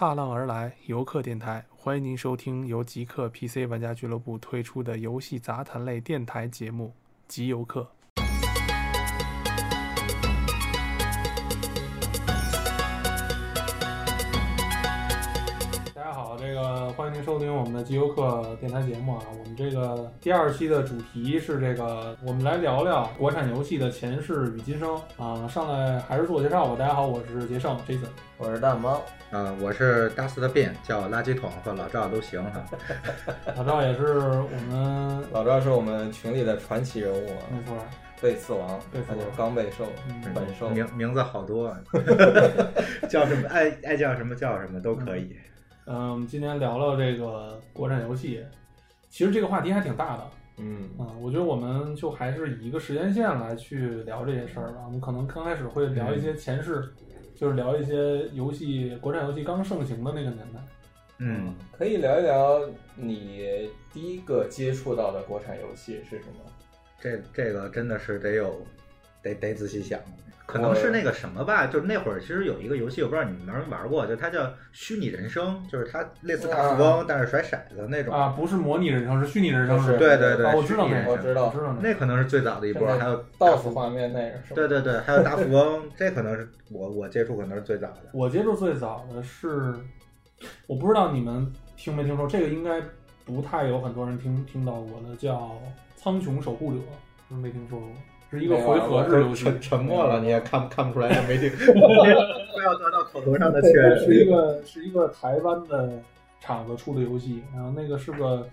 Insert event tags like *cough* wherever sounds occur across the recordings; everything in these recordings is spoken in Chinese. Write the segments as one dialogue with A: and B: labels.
A: 踏浪而来，游客电台，欢迎您收听由极客 PC 玩家俱乐部推出的游戏杂谈类电台节目《极游客》。迎收听我们的极游客电台节目啊。我们这个第二期的主题是这个，我们来聊聊国产游戏的前世与今生啊。上来还是自我介绍吧。大家好，我是杰胜 Jason。
B: 我是大猫，
C: 呃，我是大四的变，叫我垃圾桶和老赵都行哈。*laughs*
A: 老赵也是我们
B: 老赵是我们群里的传奇人物啊，
A: 没错，
B: 贝刺王，
A: 贝刺王
B: 他就是刚贝兽
A: 嗯，
B: 本兽。
C: 名名字好多，*laughs* 啊叫什么爱爱叫什么叫什么都可以。
A: 嗯，我们今天聊聊这个国产游戏，其实这个话题还挺大的
B: 嗯，
A: 啊、我觉得我们就还是以一个时间线来去聊这些事儿吧。我们可能刚开始会聊一些前世，就是聊一些游戏国产游戏刚盛行的那个年代。
C: 嗯，
B: 可以聊一聊你第一个接触到的国产游戏是什么？
C: 这这个真的是得有，得得仔细想。可能是那个什么吧，就是那会儿其实有一个游戏，我不知道你们玩没玩过，就它叫虚拟人生，就是它类似大富翁，但是甩骰子那种。
A: 啊，不是模拟人生，是虚拟人生，
B: 是
C: 对对对，
A: 啊我知道那个，
C: 虚拟人生
B: 我知道
A: 我知道那
C: 可能是最早的一波，还有
B: DOS 画面那个是？
C: 对对对，还有大富翁，*laughs* 这可能是我我接触可能是最早的。
A: 我接触最早的是，我不知道你们听没听说，这个应该不太有很多人听听到过的，叫《苍穹守护者》，是不是没听说过？是一个回合制游戏，
C: 沉沉默了，你也看看不出来 *laughs* 他没听，不要得到口头上的确认。
A: 是一个是一个台湾的厂子出的游戏，然后那个是个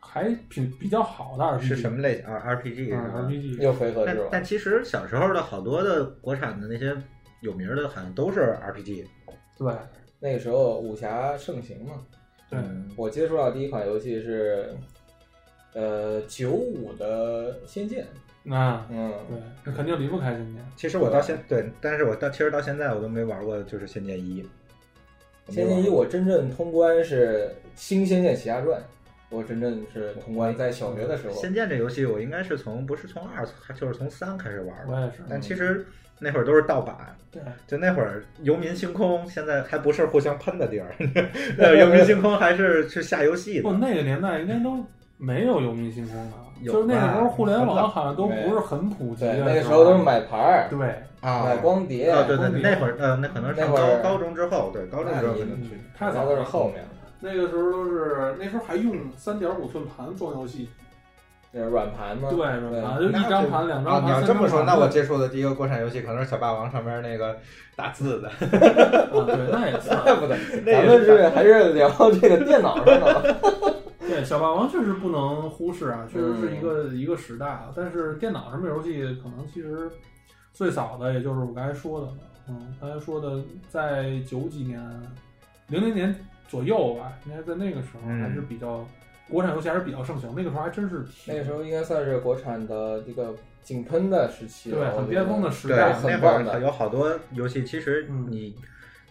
A: 还挺比较好的 RPG，
C: 是什么类型啊？RPG 是
A: 嗯
C: 吧
A: ？？RPG
B: 又回合制了？
C: 但其实小时候的好多的国产的那些有名的，好像都是 RPG。
A: 对
B: 那个时候武侠盛行嘛。
A: 对，
C: 嗯
B: 我接触到第一款游戏是，呃，九五的《仙剑》。
A: 那
B: 嗯，
A: 对，那肯定离不开仙剑。
C: 其实我到现对，但是我到其实到现在我都没玩过，就是《仙剑一》。
B: 《仙剑一》我真正通关是《新仙剑奇侠传》，我真正是通关在小学的时候。
C: 仙剑这游戏我应该是从不是从二，就是从三开始玩的。
A: 我也是，
C: 但其实那会儿都是盗版，
A: 对，
C: 就那会儿游民星空现在还不是互相喷的地儿，*laughs* 那游民星空还是是下游戏
A: 不，
C: 的。
A: 那个年代应该都没有游民星空的，
C: 有
A: 就是那个时候互联网好像都不是很普及
B: 那个时候都是买牌儿、
A: 对，
C: 啊，
B: 买光碟。
C: 啊，对对对，那会儿呃，那可能是高高中之后，对高中之后可能去。
A: 嗯太
B: 那都是
A: 早了。
B: 后面，
A: 那个时候都是那时候还用三点五寸盘装游戏，
B: 那软盘吗？
A: 对，软盘就一张盘、两
C: 啊，
A: 张盘。
C: 你要这么说，那我接触的第一个国产游戏可能是小霸王上面那个打字的。
A: 啊，对，那也算。*laughs*
B: 怪不得，
C: 那
B: 咱们
C: 是
B: 是还是聊这个电脑上的。*laughs*
A: 对，小霸王确实不能忽视啊，确实是一个、
B: 嗯
A: 一个时代啊。但是电脑上面游戏可能其实最早的也就是我刚才说的，嗯，刚才说的在九几年、零零年左右吧，应该在那个时候
C: 嗯
A: 还是比较、国产游戏还是比较盛行，那个时候还真是
B: 那个时候应该算是国产的一个井喷的时期，
A: 对很巅峰的时，代，
B: 很
C: 那会
B: 棒的
C: 儿有好多游戏，其实
A: 嗯
C: 你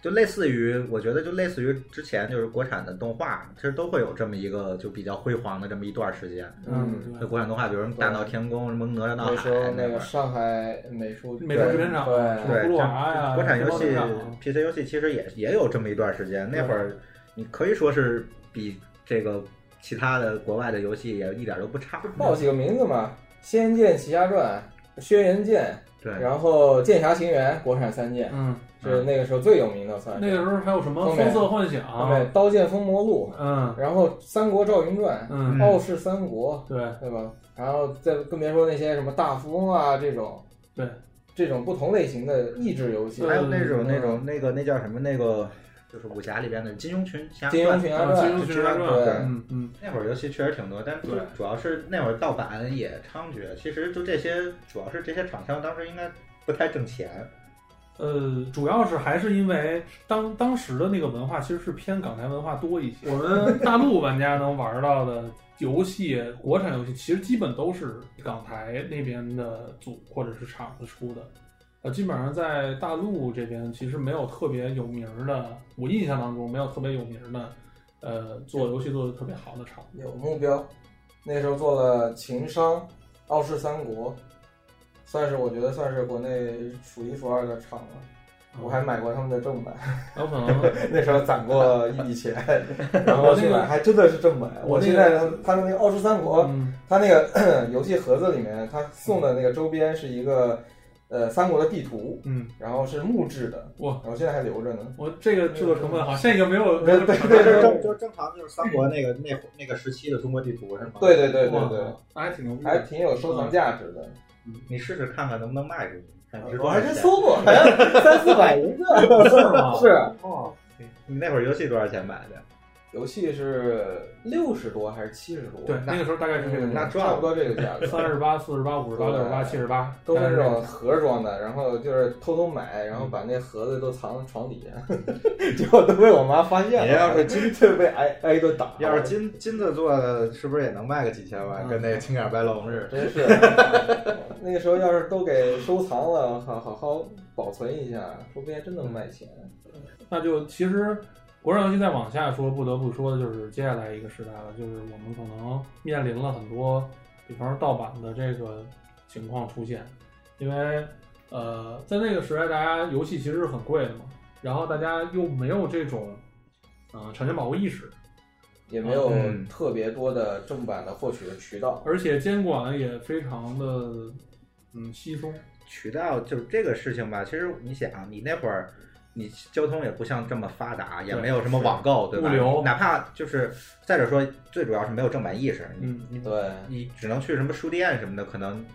C: 就类似于，我觉得就类似于之前就是国产的动画，其实都会有这么一个就比较辉煌的这么一段时间。
A: 嗯，
C: 就。国产动画，比如什么大闹天宫、什么哪吒闹海
B: 那个上海美术
A: 美术制片厂
B: 对
A: 葫芦娃呀，
C: 国产游戏 PC 游戏其实也也有这么一段时间。那会儿你可以说是比这个其他的国外的游戏也一点都不差。
B: 报几个名字嘛，《仙剑奇侠传》《轩辕剑
C: 对》，，
B: 然后《剑侠情缘》国产三剑
A: 嗯，
B: 是那个时候最有名的，算是。
A: 那个时候还有什么风色幻想，
B: 对《刀剑封魔录
A: 嗯》，
B: 然后《三国赵云传》
A: 嗯，
B: 傲视三国》，
A: 对。
B: 对吧？然后再更别说那些什么大富翁啊这种，
A: 对，
B: 这种不同类型的益智游戏，
C: 还有那种
B: 嗯。
C: 那种那个那叫什么？那个，就是武侠里边的《金庸群侠
B: 金
C: 传》
A: 啊，
B: 庸群侠传
A: 金庸群侠传，
B: 对
A: 嗯嗯，
C: 那会儿游戏确实挺多，但
A: 主
C: 主要是那会儿盗版也猖獗。其实就这些，主要是这些厂商当时应该不太挣钱。
A: 呃，主要是还是因为当当时的那个文化其实是偏港台文化多一些。我们大陆玩家能玩到的游戏，国产游戏其实基本都是港台那边的组或者是厂子出的。呃，基本上在大陆这边其实没有特别有名儿的，我印象当中没有特别有名儿的，呃，做游戏做的特别好的厂。
B: 有目标。那时候做了情商、傲视三国，算是我觉得算是国内数一数二的厂了。我还买过他们的正版，
A: 有可能 *laughs*
B: 那时候攒过一笔钱，*laughs* 然后去买，还真的是正版。我现在他他的那个《奥数三国》，他那个 *clears throat* 游戏盒子里面，他送的那个周边是一个。呃，三国的地图，
A: 嗯，
B: 然后是木质的，
A: 哇，
B: 我现在还留着呢。
A: 我这个制作成本好，像已经没有，
B: 对对对，
C: 正就正常就是三国那个那那个时期的中国地图是吗？
B: 对对对对对，那
A: 还挺牛逼，
B: 还挺有收藏价值的。
C: 你试试看看能不能卖出去。
B: 我还真搜过，*laughs* 好像三四百一个，*laughs*
A: 是吗？
B: 是
A: 哦，
C: 你那会儿游戏多少钱买的？
B: 游戏是六十多还是七十多？
A: 对，那个时候大概是这个，
C: 那
B: 差不多这个价格，
A: 三十八、四十八、五十八、六十八、七十八，
B: 都是那种盒装的。然后就是偷偷买，然后把那盒子都藏床底下，*laughs* 结果都被我妈发现了。
C: 你 *laughs* 要是金，
B: 子被挨挨一顿打。
C: 要是金金子做的，是不是也能卖个几千万？跟那个青眼白龙似的。*laughs*
B: 真是，那个时候要是都给收藏了，好好好保存一下，说不定真能卖钱。
A: 那就其实。国产游戏再往下说，不得不说的就是接下来一个时代了，就是我们可能面临了很多，比方说盗版的这个情况出现，因为呃，在那个时代，大家游戏其实是很贵的嘛，然后大家又没有这种呃产权保护意识，
B: 也没有特别多的正版的获取的渠道，
A: 而且监管也非常的嗯稀松。
C: 渠道就是这个事情吧，其实你想，你那会儿。你交通也不像这么发达，也没有什么网购，对吧？哪怕就是再者说，最主要是没有正版意识。
A: 嗯，
B: 对，
C: 你只能去什么书店什么的，可能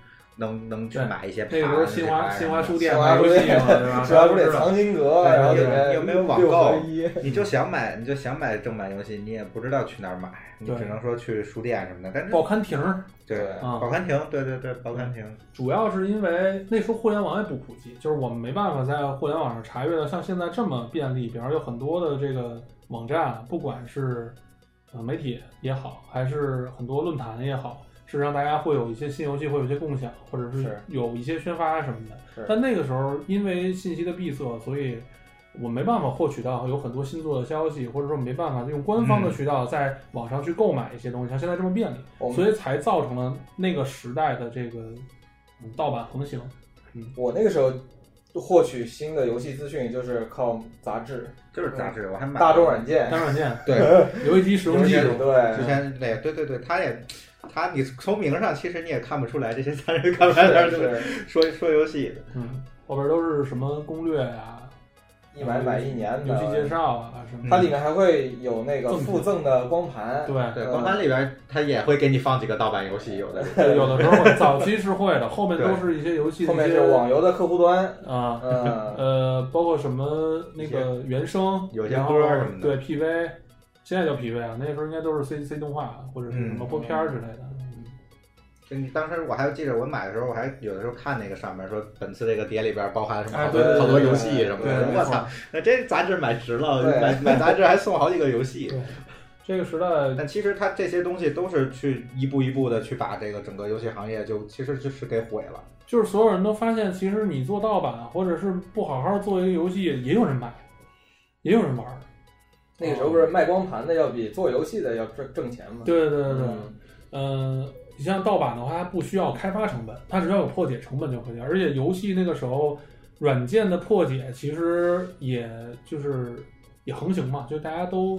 C: 能能去买一些。
A: 那个时候新华新华书店，
B: 新华书店
A: 对吧？
B: 新华书店藏经阁，然后里面
C: 又没有网购，你就想买，你就想买正版游戏，你也不知道去哪儿买，你只能说去书店什么的。但是
A: 报刊亭，
C: 对，报刊亭，对对对，报刊亭。
A: 主要是因为那时候互联网也不普及，就是我们没办法在互联网上查阅到像现在这么便利。比方有很多的这个网站，不管是呃媒体也好，还是很多论坛也好，是让大家会有一些新游戏，会有一些共享，或者是有一些宣发什么的。但那个时候因为信息的闭塞，所以我没办法获取到有很多新作的消息，或者说没办法用官方的渠道在网上去购买一些东西，像现在这么便利，所以才造成了那个时代的这个。盗版横行，嗯，
B: 我那个时候获取新的游戏资讯就是靠杂志，
C: 就是杂志，我还买
B: 大众软件，
A: 大众软件，
C: 对，
A: 游戏机使用技术，
B: 对，
C: 之前那对对对，他也，他你从名上其实你也看不出来这些三人干嘛在说说游戏，
A: 嗯，后边都是什么攻略呀。
B: 一买买一年的
A: 游戏介绍啊什么，
B: 它里面还会有那个附赠的光盘。
A: 对
C: 对，光盘里边它也会给你放几个盗版游戏，有的
A: 有的时候早期是会的，后面都是一些游戏。
B: 后面是网游的客户端
A: 啊，呃，包括什么那个原声，
C: 有些歌什么的。
A: 对 PV，现在叫匹配啊，那时候应该都是 C C 动画或者是什么播片之类的。
C: 你当时我还记得，我买的时候我还有的时候看那个上面说，本次这个碟里边包含什么好多好多游戏什么的。我操，那这杂志买值了，买买杂志还送好几个游戏。*laughs*
A: 这个时代，
C: 但其实它这些东西都是去一步一步的去把这个整个游戏行业就其实就是给毁了。
A: 就是所有人都发现，其实你做盗版或者是不好好做一个游戏，也有人买，也有人玩。
B: 那个时候不是卖光盘的要比做游戏的要挣挣钱吗？
A: 对对对对，嗯。你像盗版的话，它不需要开发成本，它只要有破解成本就可以。而且游戏那个时候，软件的破解其实也就是也横行嘛，就大家都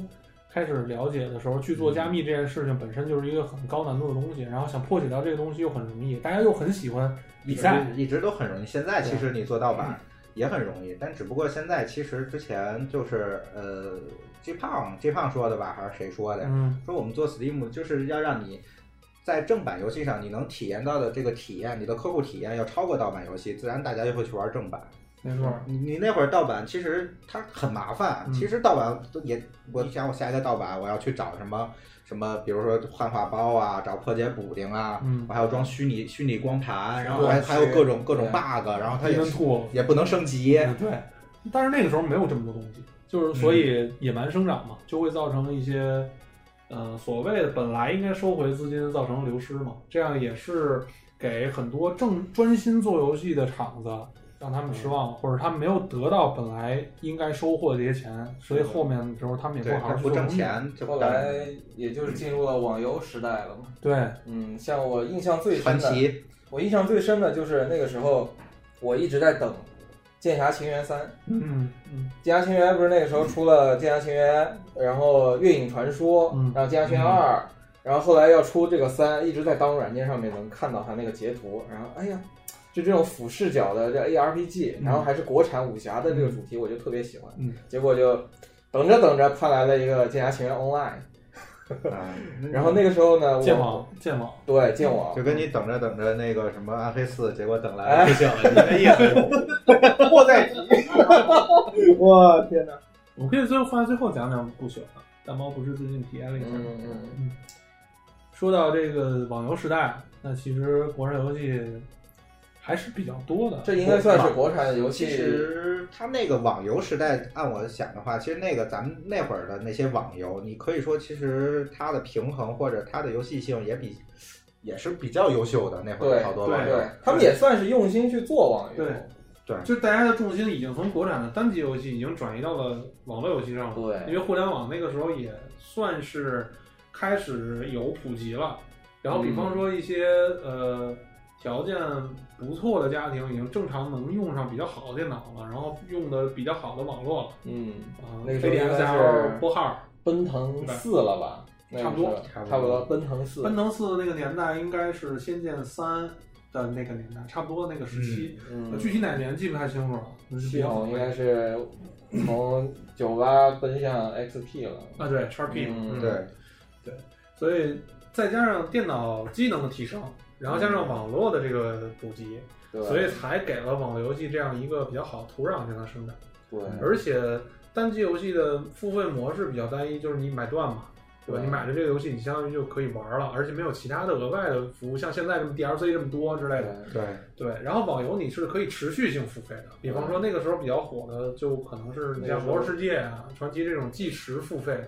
A: 开始了解的时候，去做加密这件事情本身就是一个很高难度的东西。然后想破解到这个东西又很容易，大家又很喜欢比赛，
C: 一直都很容易。现在其实你做盗版也很容易，但只不过现在其实之前就是呃，G 胖 G 胖说的吧，还是谁说的？说我们做 Steam 就是要让你。在正版游戏上，你能体验到的这个体验，你的客户体验要超过盗版游戏，自然大家就会去玩正版。
A: 没错，
C: 你你那会儿盗版其实它很麻烦，其实盗版也，我想我下一个盗版，我要去找什么什么，比如说汉化包啊，找破解补丁啊，我还要装虚拟虚拟光盘，然后还还有各种各种 bug，然后它也也不能升级。
A: 对，但是那个时候没有这么多东西，就是所以野蛮生长嘛，就会造成一些。呃，所谓的本来应该收回资金，造成流失嘛，这样也是给很多正专心做游戏的厂子让他们失望，或者他们没有得到本来应该收获的这些钱，所以后面的时候他们也不好好
C: 不挣钱。
B: 后来也就是进入了网游时代了嘛。
A: 对，
B: 嗯，像我印象最深的，我印象最深的就是那个时候，我一直在等剑侠情缘三》。
A: 嗯嗯，《
B: 剑侠情缘》不是那个时候出了《剑侠情缘》，然后《月影传说》，然后《剑侠情缘二》，然后后来要出这个三，一直在当软件上面能看到它那个截图，然后哎呀。就这种俯视角的这 ARPG，然后还是国产武侠的这个主题，我就特别喜欢。
A: 嗯，
B: 结果就等着等着，盼来了一个《剑侠情缘 Online》。*laughs* 然后那个时候呢，
A: 剑网，剑网，
B: 对，剑网，
C: 就跟你等着等着那个什么暗黑四，结果等来不行了，一个意思。*laughs*
B: 莫再提。我天哪！*laughs*
A: 我可以最后放在最后讲讲不朽啊大猫不是最近体验了一下。
B: 嗯嗯嗯。
A: 说到这个网游时代，那其实国产游戏。还是比较多的，
B: 这应该算是国产游戏。
C: 其实它那个网游时代，按我想的话，其实那个咱们那会儿的那些网游，你可以说其实它的平衡或者它的游戏性也比也是比较优秀的。那会儿好多网
B: 游，他们也算是用心去做网
A: 游。对
C: 对，
A: 就大家的重心已经从国产的单机游戏已经转移到了网络游戏上了。
B: 对，
A: 因为互联网那个时候也算是开始有普及了。然后比方说一些呃。条件不错的家庭已经正常能用上比较好的电脑了，然后用的比较好的网络了。
B: 嗯
A: 啊，
B: 那个应该
A: 是拨号
B: 奔腾四了吧？
A: 差不多，
B: 差不多。奔腾四，
A: 奔腾四那个年代应该是仙剑三的那个年代，差不多那个时期。
B: 嗯，
A: 具体哪年记不太清楚了。
B: 系统应该是 *clears throat* 从九八奔向 XP 了。
A: 啊，对，叉 P。
B: 嗯，
C: 对
A: 对，所以再加上电脑机能的提升。然后加上网络的这个普及，所以才给了网络游戏这样一个比较好的土壤让它生长。
B: 对，
A: 而且单机游戏的付费模式比较单一，就是你买断嘛，对吧？你买了这个游戏，你相当于就可以玩了，而且没有其他的额外的服务，像现在这么 DLC 这么多之类的。
C: 对
A: 对。然后网游你是可以持续性付费的，比方说那个时候比较火的，就可能是你像《魔兽世界》啊、《传奇》这种计时付费的，《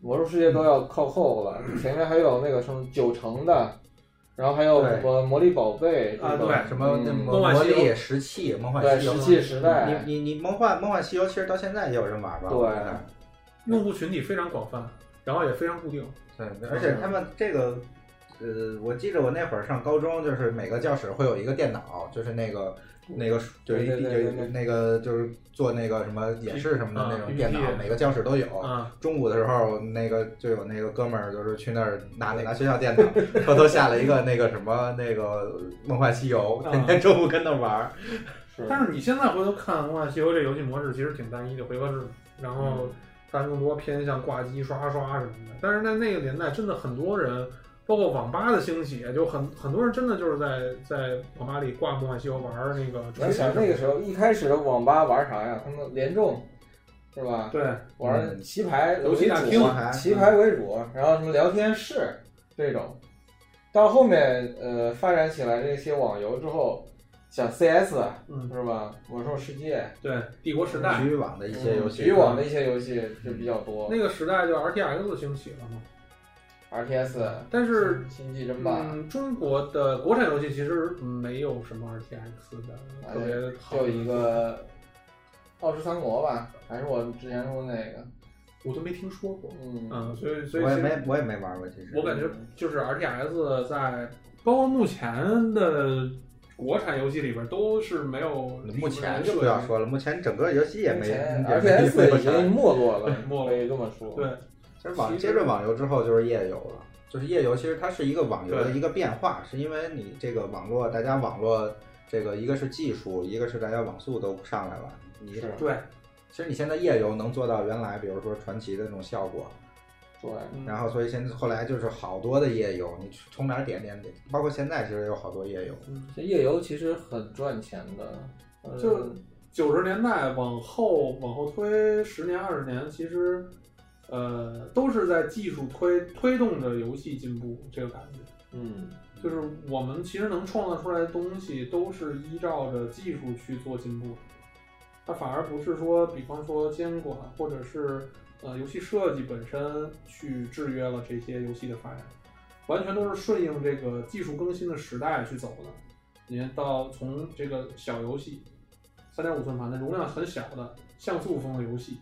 B: 魔兽世界》都要靠后了，前面还有那个什么九成的。然后还有什么魔力宝贝
A: 啊？对，
C: 什么魔力石器、梦幻西
B: 游、石器时代。
C: 你你你梦幻梦幻西游其实到现在也有人玩吧？
B: 对，
A: 用户群体非常广泛，然后也非常固定。
C: 对，而且他们这个，呃，我记得我那会儿上高中，就是每个教室会有一个电脑，就是那个。那个就一有那个就是做那个什么演示什么的那种电脑，每个教室都有。中午的时候，那个就有那个哥们儿，就是去那儿拿拿学校电脑，偷偷下了一个那个什么那个《梦幻西游》，天天中午跟那玩儿。
A: 但是你现在回头看《梦幻西游》这游戏模式，其实挺单一的回合制，然后它更多偏向挂机刷刷什么的。但是在那个年代，真的很多人。包括网吧的兴起，就很很多人真的就是在在网吧里挂《梦幻西游》玩那个。
B: 你想那个时候一开始的网吧玩啥呀？他们联众，是吧？
A: 对，
B: 玩棋牌
A: 游戏大厅，
B: 棋牌为主，然后什么聊天室这种。到后面呃发展起来这些网游之后，像 CS，
A: 嗯，
B: 是吧？魔兽世界，
A: 对，帝国时代，
C: 局域网的一些游戏，
B: 局域网的一些游戏就比较多。
A: 那个时代就 RTX 兴起了嘛。
B: R T S，
A: 但是
B: 星际争霸，
A: 嗯，中国的国产游戏其实没有什么 R T X 的特别好，
B: 就一个《傲视三国》吧，还是我之前说那个，
A: 我都没听说过，
B: 嗯。
A: 嗯，所以所以
C: 我也没我也没玩过，其实。
A: 我感觉就是 R T S 在包括目前的国产游戏里边都是没有，
C: 目前就不要说了，目前整个游戏也没
B: R T S 已经没落了，*laughs* 可以这么说，
A: 对。
C: 其实网接着网游之后就是页游了，就是页游，其实它是一个网游的一个变化，是因为你这个网络，大家网络这个一个是技术，一个是大家网速都上来了。你
B: 是
A: 对，
C: 其实你现在页游能做到原来比如说传奇的那种效果，
B: 对。
C: 然后所以现在后来就是好多的页游，你从哪点点点，包括现在其实有好多页游。
B: 这页游其实很赚钱的，
A: 就九十年代往后往后推十年二十年，其实。呃，都是在技术推推动着游戏进步，这个感觉，
B: 嗯，
A: 就是我们其实能创造出来的东西，都是依照着技术去做进步，它反而不是说，比方说监管或者是呃游戏设计本身去制约了这些游戏的发展，完全都是顺应这个技术更新的时代去走的。你看到从这个小游戏，三点五寸盘的容量很小的像素风的游戏。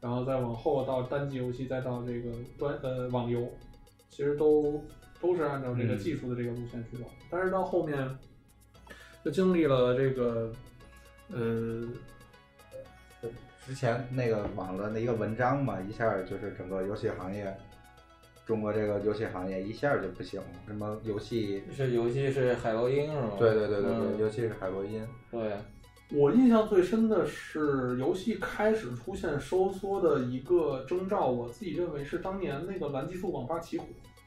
A: 然后再往后到单机游戏，再到这个端呃网游，其实都都是按照这个技术的这个路线去走。但是到后面，就经历了这个呃，
C: 之前那个网络的一个文章嘛，一下就是整个游戏行业，中国这个游戏行业一下就不行了。什么游戏
B: 是游戏是海洛因是吗？
C: 对对对对对，游戏是海洛因。
B: 对，
A: 我印象最深的是游戏开始出现收缩的一个征兆，我自己认为是当年那个蓝激素网吧起火。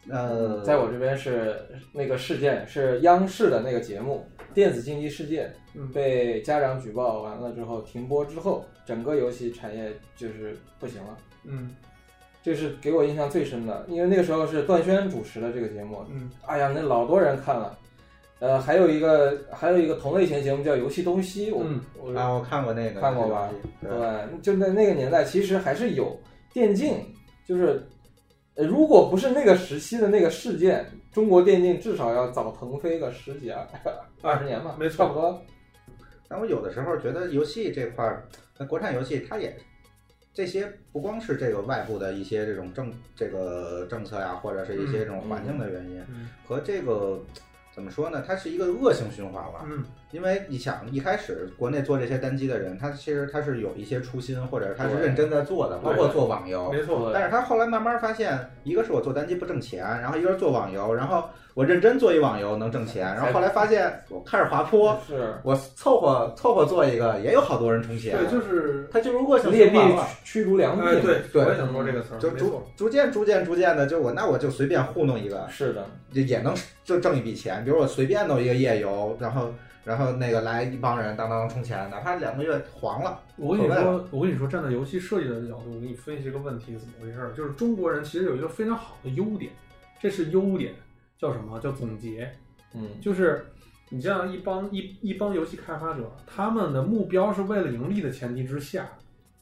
C: 呃，
B: 在我这边是那个事件是央视的那个节目《电子竞技世界》，被家长举报完了之后停播之后，整个游戏产业就是不行了。
A: 嗯，
B: 这是给我印象最深的，因为那个时候是段轩主持的这个节目。
A: 嗯，
B: 哎呀，那老多人看了。呃，还有一个还有一个同类型节目叫《游戏东西》，我
C: 啊，我看过那个，
B: 看过吧？对，就在那个年代，其实还是有电竞，就是。呃，如果不是那个时期的那个事件，中国电竞至少要早腾飞个十几二 *laughs* 二十年吧，
A: 没
B: 差不多。
C: 但我有的时候觉得游戏这块儿，那国产游戏它也这些不光是这个外部的一些这种政这个政策呀，或者是一些这种环境的原因，和这个怎么说呢？它是一个恶性循环了。因为你想一开始国内做这些单机的人，他其实他是有一些初心，或者他是认真在做的，包括做网游，
A: 没错。
C: 但是他后来慢慢发现，一个是我做单机不挣钱，然后一个是做网游，然后我认真做一网游能挣钱，然后后来发现我开始滑坡，*laughs*
B: 是
C: 我凑合凑合做一个，也有好多人充钱。
A: 对，就是
C: 他就如果想
B: 劣币驱逐良币，
A: 对
C: 对，
A: 我也想说这个词儿，
C: 就逐逐渐逐渐逐渐的，就我那我就随便糊弄一个，
B: 是的，
C: 就也能就挣一笔钱。比如我随便弄一个夜游，然后。然后那个来一帮人当当充钱，哪怕两个月黄了。
A: 我跟你说，我跟你说，站在游戏设计的角度，我给你分析这个问题怎么回事儿。就是中国人其实有一个非常好的优点，这是优点，叫什么？叫总结。
B: 嗯，
A: 就是你像一帮一一帮游戏开发者，他们的目标是为了盈利的前提之下，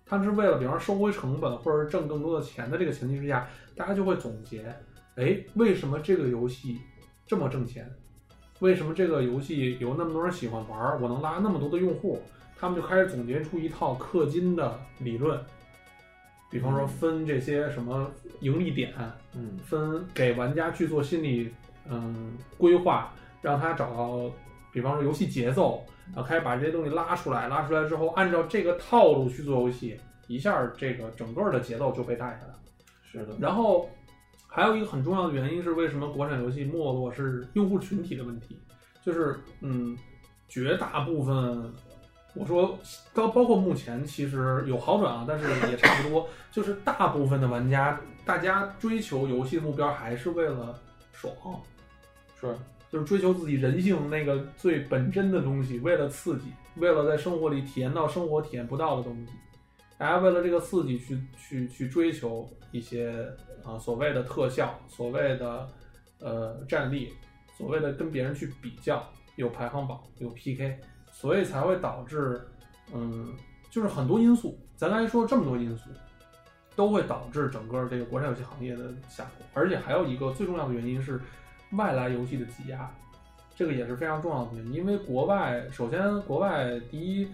A: 他们是为了比方收回成本或者是挣更多的钱的这个前提之下，大家就会总结，哎，为什么这个游戏这么挣钱？为什么这个游戏有那么多人喜欢玩？我能拉那么多的用户？他们就开始总结出一套氪金的理论，比方说分这些什么盈利点，
B: 嗯，
A: 分给玩家去做心理嗯规划，让他找到，比方说游戏节奏，然后开始把这些东西拉出来，拉出来之后按照这个套路去做游戏，一下这个整个的节奏就被带下来了。
B: 是的，
A: 然后。还有一个很重要的原因是，为什么国产游戏没落是用户群体的问题，就是嗯，绝大部分，我说包包括目前其实有好转啊，但是也差不多，就是大部分的玩家，大家追求游戏的目标还是为了爽，
B: 是，
A: 就是追求自己人性那个最本真的东西，为了刺激，为了在生活里体验到生活体验不到的东西，大家为了这个刺激去去去追求一些。啊，所谓的特效，所谓的呃战力，所谓的跟别人去比较，有排行榜，有 PK，所以才会导致，嗯，就是很多因素，咱来说这么多因素，都会导致整个这个国产游戏行业的下滑。而且还有一个最重要的原因是外来游戏的挤压，这个也是非常重要的原因。因为国外，首先国外第一。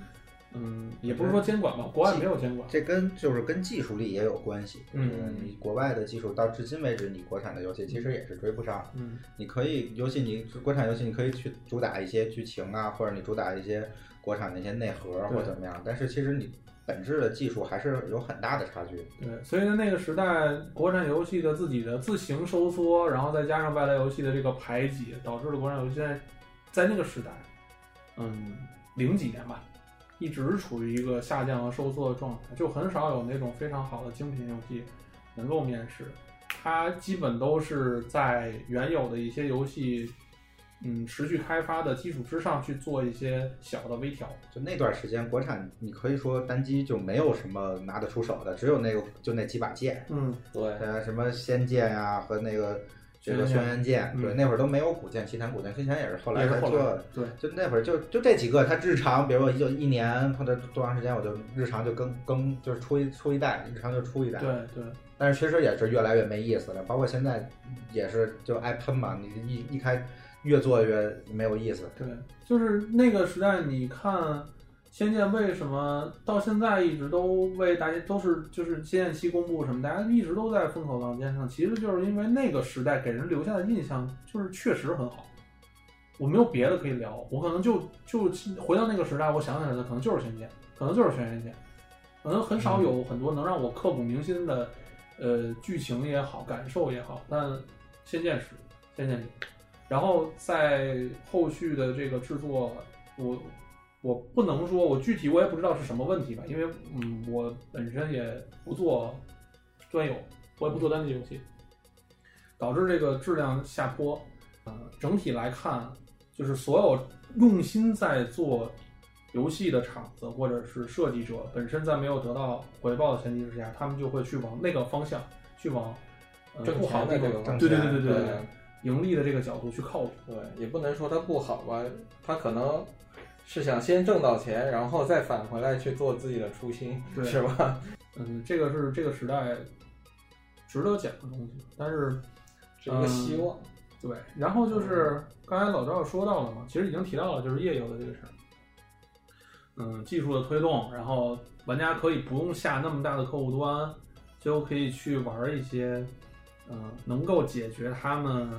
A: 嗯，也不是说监管吧，国外没有监管，
C: 这跟就是跟技术力也有关系。
A: 嗯，
C: 你国外的技术到至今为止，你国产的游戏其实也是追不上。
A: 嗯，
C: 你可以尤其，你国产游戏你可以去主打一些剧情啊，或者你主打一些国产的一些内核或怎么样，但是其实你本质的技术还是有很大的差距。
A: 对，所以在那个时代，国产游戏的自己的自行收缩，然后再加上外来游戏的这个排挤，导致了国产游戏在在那个时代，嗯，零几年吧。一直处于一个下降和收缩的状态，就很少有那种非常好的精品游戏能够面世。它基本都是在原有的一些游戏，嗯，持续开发的基础之上去做一些小的微调。
C: 就那段时间，国产你可以说单机就没有什么拿得出手的，只有那个就那几把剑。
A: 嗯，
B: 对，
C: 呃，什么仙剑呀和那个。这个轩辕剑，对，那会儿都没有古剑，奇谭古剑，奇谭也是后来才做的。
A: 对，
C: 就那会儿就就这几个，他日常，比如我就一年或者多长时间，我就日常就更更就是出一出一代，日常就出一代。
A: 对对。
C: 但是确实也是越来越没意思了，包括现在也是就爱喷嘛，你一一开越做越没有意思。
A: 对，就是那个时代，你看。仙剑为什么到现在一直都为大家都是就是仙剑七公布什么，大家一直都在风口浪尖上，其实就是因为那个时代给人留下的印象就是确实很好，我没有别的可以聊，我可能就就回到那个时代，我想起来的可能就是《仙剑》，可能就是《轩辕剑》，可能很少有很多能让我刻骨铭心的，呃，剧情也好，感受也好。但《仙剑》是《仙剑》里，然后在后续的这个制作，我我不能说，我具体我也不知道是什么问题吧，因为嗯，我本身也不做端游，我也不做单机游戏，导致这个质量下坡。呃，整体来看。就是所有用心在做游戏的厂子或者是设计者本身，在没有得到回报的前提之下，他们就会去往那个方向，去往
B: 呃不好的这个
A: 对对对对对盈利的这个角度去靠拢。
B: 对，也不能说它不好吧，它可能是想先挣到钱，然后再返回来去做自己的初心，是吧？
A: 嗯，这个是这个时代值得讲的东西，但是
B: 是一个希望。
A: 对，然后就是刚才老赵说到了嘛，其实已经提到了，就是页游的这个事儿。嗯，技术的推动，然后玩家可以不用下那么大的客户端，就可以去玩一些，嗯，能够解决他们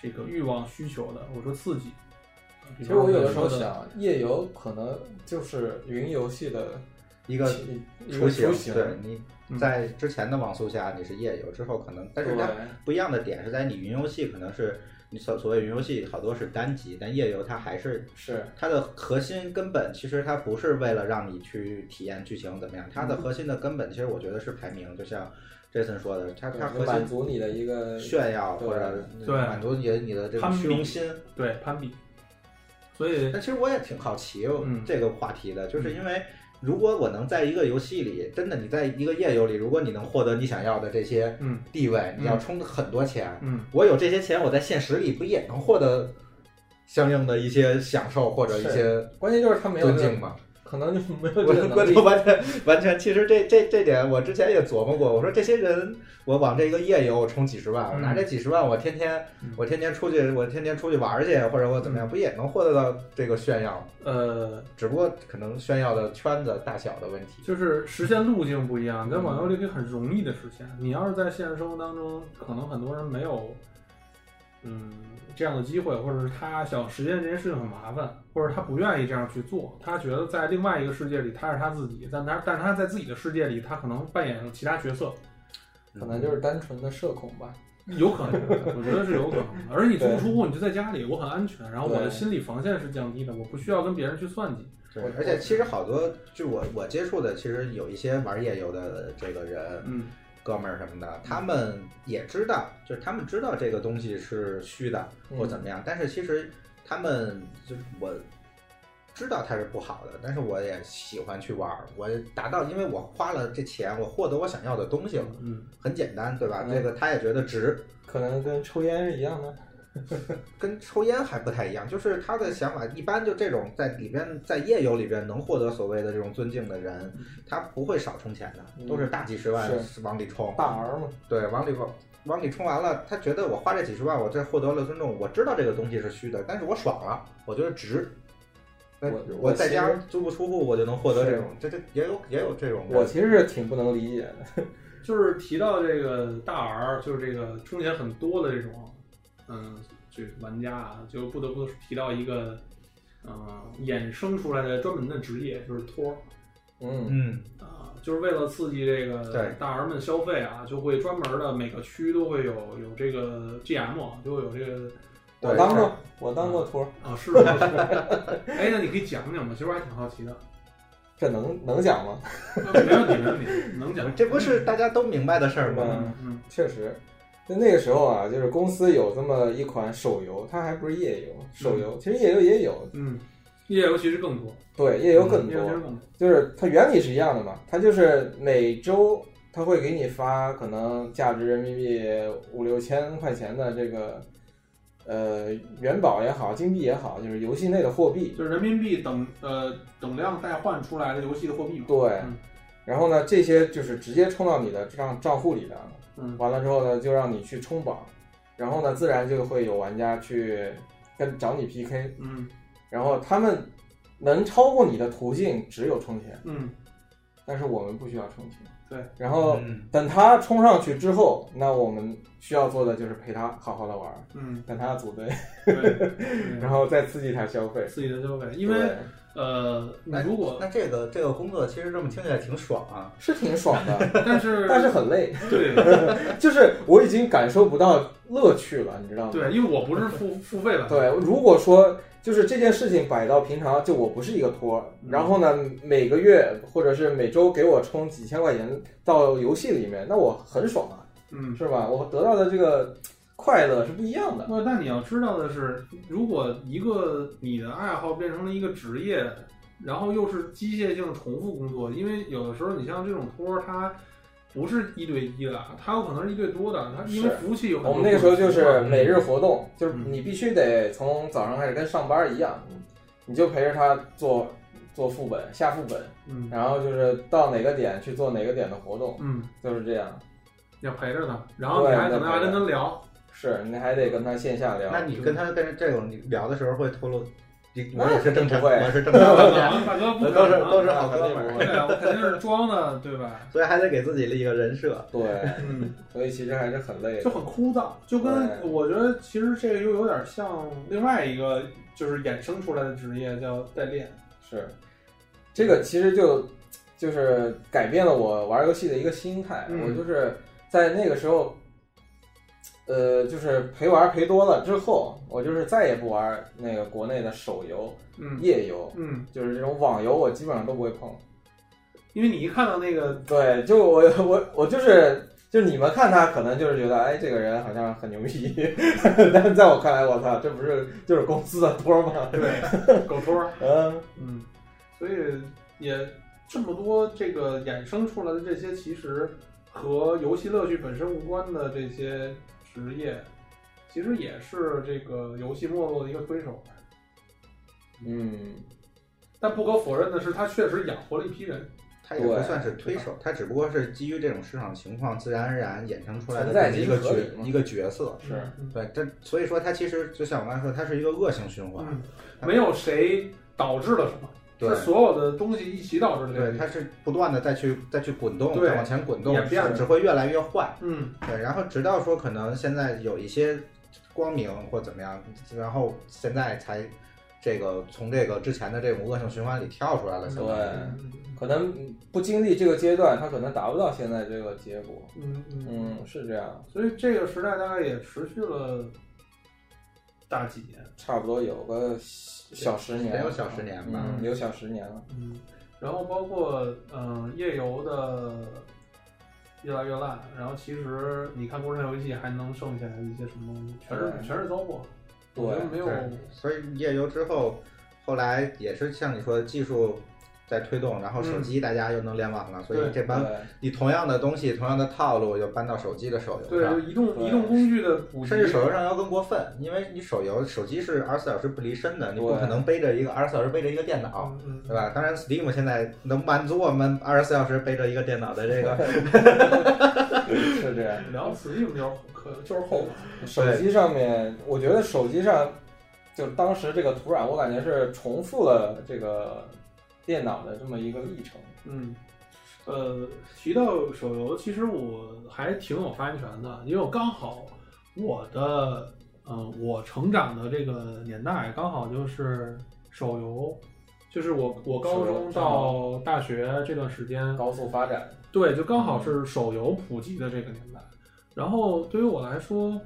A: 这个欲望需求的，我说刺激。
B: 其实我有的时候想，夜游可能就是云游戏的
C: 一个
B: 雏
C: 形。对你。在之前的网速下，你是夜游，之后可能，但是它不一样的点是在你云游戏可能是你所所谓云游戏好多是单机，但夜游它还是
B: 是
C: 它的核心根本，其实它不是为了让你去体验剧情怎么样，它的核心的根本其实我觉得是排名，就像 Jason 说的，它它
B: 满足你的一个
C: 炫耀或者满足你的你的这个虚荣心，
A: 对攀比。所以，
C: 但其实我也挺好奇这个话题的，就是因为。如果我能在一个游戏里，真的你在一个页游里，如果你能获得你想要的这些地位，你要充很多钱，嗯我有这些钱，我在现实里不也能获得相应的一些享受或者一些
B: 关键就是他没有
C: 尊敬吗？
B: 可能就没有这个
C: 能完全完全，其实这这这点我之前也琢磨过。我说这些人，我往这个页游我充几十万，我拿这几十万，我天天我天天出去，我天天出去玩去，或者我怎么样，不也能获得到这个炫耀？
A: 呃，
C: 只不过可能炫耀的圈子大小的问题，
A: 就是实现路径不一样。在网游里可以很容易的实现，你要是在现实生活当中，可能很多人没有，嗯。这样的机会，或者是他想实现这件事情很麻烦，或者他不愿意这样去做，他觉得在另外一个世界里他是他自己，但他但是他在自己的世界里，他可能扮演其他角色，
B: 可能就是单纯的社恐吧，
A: 有可能，我觉得是有可能的。而你足不出户，你就在家里，我很安全，然后我的心理防线是降低的，我不需要跟别人去算计。
C: 对，而且其实好多就我我接触的，其实有一些玩夜游的这个人，
A: 嗯。
C: 哥们儿什么的，他们也知道，就是他们知道这个东西是虚的或怎么样，但是其实他们就我知道它是不好的，但是我也喜欢去玩儿，我达到，因为我花了这钱，我获得我想要的东西了，
A: 嗯，
C: 很简单，对吧？这个他也觉得值，
B: 可能跟抽烟是一样的。*laughs*
C: 跟抽烟还不太一样，就是他的想法，一般就这种在里边在夜游里边能获得所谓的这种尊敬的人，他不会少充钱的，都是大几十万往里充。
B: 大儿嘛，
C: 对，往里往里充完了，他觉得我花这几十万，我这获得了尊重，我知道这个东西是虚的，但是我爽了，我觉得值。
B: 我
C: 我在家足不出户，我就能获得这种，这这也有也有这种。
B: 我其实是挺不能理解的，*laughs*
A: 就是提到这个大 R，就是这个充钱很多的这种。嗯，这玩家啊，就不得不提到一个，嗯，衍生出来的专门的职业，就是托。
B: 嗯
C: 嗯
A: 啊，就是为了刺激这个大儿们消费啊，就会专门的每个区都会有有这个 GM，就会有这个。
B: 我当过，我当过托儿
A: 啊，是是是？*laughs* 哎，那你可以讲讲吗？其实我还挺好奇的。
B: 这能能讲吗？
A: 没问题，没问题，能讲。
C: 这不是大家都明白的事儿吗？
A: 嗯，
B: 确实。在那个时候啊，就是公司有这么一款手游，它还不是页游，手游其实页游也有，
A: 嗯，页游其实更多，
B: 对，页游更多，就是它原理是一样的嘛，它就是每周它会给你发可能价值人民币五六千块钱的这个，呃，元宝也好，金币也好，就是游戏内的货币，
A: 就是人民币等呃等量代换出来的游戏的货币，
B: 对，然后呢，这些就是直接充到你的账账户里的。
A: 嗯，
B: 完了之后呢，就让你去冲榜，然后呢，自然就会有玩家去跟找你 PK。
A: 嗯，
B: 然后他们能超过你的途径只有充钱。
A: 嗯，
B: 但是我们不需要充钱。
A: 对，
B: 然后等他冲上去之后，那我们需要做的就是陪他好好的玩，
A: 嗯，
B: 等他组队，*laughs*
A: 对，
B: 然后再刺激他消费，
A: 刺激他消费，因为。呃，那如果
C: 那这个这个工作其实这么听起来挺爽啊，
B: 是挺爽的，*laughs*
A: 但是
B: 但是很累，
A: 对，*laughs*
B: 就是我已经感受不到乐趣了，你知道吗？
A: 对，因为我不是付付费了。
B: 对，如果说就是这件事情摆到平常，就我不是一个托，然后呢，每个月或者是每周给我充几千块钱到游戏里面，那我很爽啊，
A: 嗯，
B: 是吧？我得到的这个。快乐是不一样的。
A: 那但你要知道的是，如果一个你的爱好变成了一个职业，然后又是机械性重复工作，因为有的时候你像这种托儿，它不是一对一的，它有可能是一对多的。它因为服务器有很多。
B: 我们那个时候就是每日活动，就是你必须得从早上开始跟上班一样，你就陪着他做做副本、下副本，
A: 嗯，
B: 然后就是到哪个点去做哪个点的活动，
A: 嗯，
B: 就是这样。
A: 要陪着他，然后你还可能还跟他聊。
B: 是你还得跟他线下聊，
C: 那你跟他跟这种聊的时候会透露，我也是
B: 正
C: 常，
B: 我
C: 是正常，
A: 大哥不
C: 都是都是好哥们
A: 儿，对啊，我肯定是装的，对吧？
C: 所以还得给自己立一个人设，
B: 对，嗯，所以其实还是很累，
A: 就很枯燥，就跟我觉得其实这个又有点像另外一个就是衍生出来的职业叫代练，
B: 是，这个其实就就是改变了我玩游戏的一个心态，我就是在那个时候。呃，就是陪玩陪多了之后，我就是再也不玩那个国内的手游、嗯页游，
A: 嗯，
B: 就是这种网游，我基本上都不会碰，
A: 因为你一看到那个，
B: 对，就我我我就是就是你们看他可能就是觉得，哎，这个人好像很牛逼，*laughs* 但是在我看来，我操，这不是就是公司的托吗？*laughs*
A: 对，狗托，
B: 嗯
A: 嗯，所以也这么多这个衍生出来的这些，其实和游戏乐趣本身无关的这些。职业其实也是这个游戏没落的一个推手，
B: 嗯，
A: 但不可否认的是，他确实养活了一批人。
C: 他也不算是推手，他只不过是基于这种市场情况，自然而然衍生出来的这么一个角一个角色。
B: 是
C: 对，这所以说他其实就像我刚才说，它是一个恶性循环，
A: 没有谁导致了什么。是所有的东西一起导致的。
C: 对，它是不断的再去再去滚动，再往前滚动，
A: 变
C: 只会越来越坏。
A: 嗯，
C: 对。然后直到说可能现在有一些光明或怎么样，然后现在才这个从这个之前的这种恶性循环里跳出来了。
B: 对，可能不经历这个阶段，他可能达不到现在这个结果。
A: 嗯
B: 嗯，是这样。
A: 所以这个时代大概也持续了大几年，
B: 差不多有个。小十年，
C: 有小十年吧，
B: 有小十年了。
A: 嗯，然后包括嗯夜游的越来越烂，然后其实你看国产游戏还能剩下一些什么东西，全是全是糟粕。
B: 对，
A: 没有。
C: 所以夜游之后，后来也是像你说的技术。在推动，然后手机大家又能联网了，所以这帮你同样的东西、同样的套路又搬到手机的手游
A: 上。对，移动移动工具的普及，
C: 甚至手游上要更过分，因为你手游手机是二十四小时不离身的，你不可能背着一个二十四小时背着一个电脑，对吧？当然，Steam 现在能满足我们二十四小时背着一个电脑的这个。
B: 是这样，
A: 聊 Steam 就是可就是后 *laughs*
B: 手机上面，我觉得手机上就当时这个土壤，我感觉是重复了这个。电脑的这么一个历程，
A: 嗯，呃，提到手游，其实我还挺有发言权的，因为我刚好我的，嗯，我成长的这个年代刚好就是手游，就是我我高中到大学这段时间
B: 高速发展，
A: 对，就刚好是手游普及的这个年代。然后对于我来说，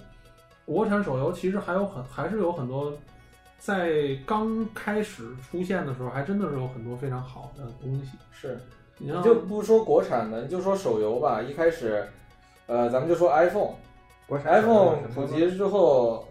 A: 国产手游其实还有很还是有很多。在刚开始出现的时候，还真的是有很多非常好的东西。
B: 是，
A: 你
B: 就不说国产的，你就说手游吧。一开始，呃，咱们就说 iPhone，iPhone 普及之后，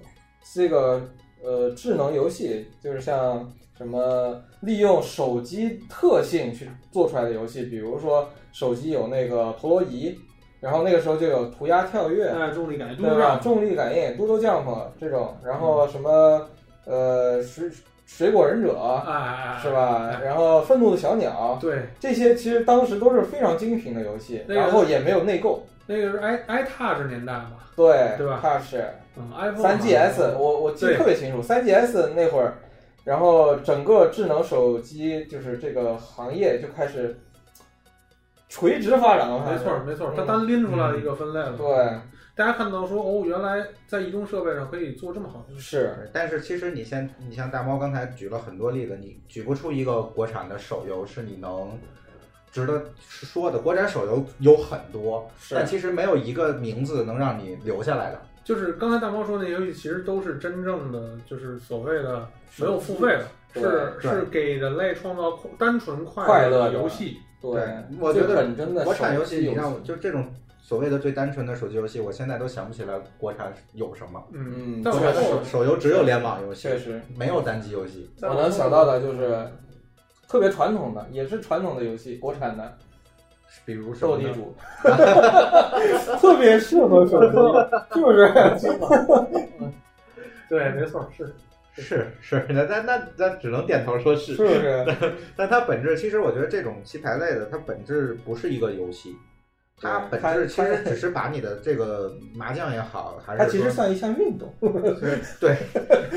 B: 这个呃智能游戏，就是像什么利用手机特性去做出来的游戏，比如说手机有那个陀螺仪，然后那个时候就有涂鸦跳跃，
A: 重力感应，
B: 对吧？重力感应，嘟嘟 jump 这种，然后什么。呃，水水果忍者，是吧？然后愤怒的小鸟，
A: 对，
B: 这些其实当时都是非常精品的游戏，然后也没有内购。
A: 那个是 i i touch 年代嘛？
B: 对，
A: 对吧
B: ？touch，
A: 嗯，iPhone，
B: 三 GS，我我记得特别清楚，三 GS 那会儿，然后整个智能手机就是这个行业就开始垂直发展了，
A: 没错没错，它单拎出来一个分类了。
B: 对，
A: 大家看到说哦，原来在移动设备上可以做这么好的
B: 是，
C: 但是其实你先，你像大猫刚才举了很多例子，你举不出一个国产的手游是你能值得说的。国产手游有很多，但其实没有一个名字能让你留下来的。
A: 就是刚才大猫说那些游戏，其实都是真正的，就是所谓的没有付费的，是是给人类创造单纯
B: 快
A: 乐的游戏。
B: 对，
C: 我觉得国
B: 产
C: 游戏，你让就这种所谓的最单纯的手机游戏，我现在都想不起来国产有什么。
A: 嗯，
C: 但我觉得手手游只有联网游戏，
B: 确实
C: 没有单机游戏。
B: 我能想到的就是特别传统的，也是传统的游戏，国产的。
C: 比如
B: 斗地主 *laughs* *laughs* 特别适合手机，就是？*laughs*
A: 对，没错，
C: 是是是，那那那那只能点头说是，
B: 是不是？
C: 但它本质，其实我觉得这种棋牌类的，它本质不是一个游戏，它本质其实只是把你的这个麻将也好，还是
B: 它其实算一项运动，*laughs*
C: 对，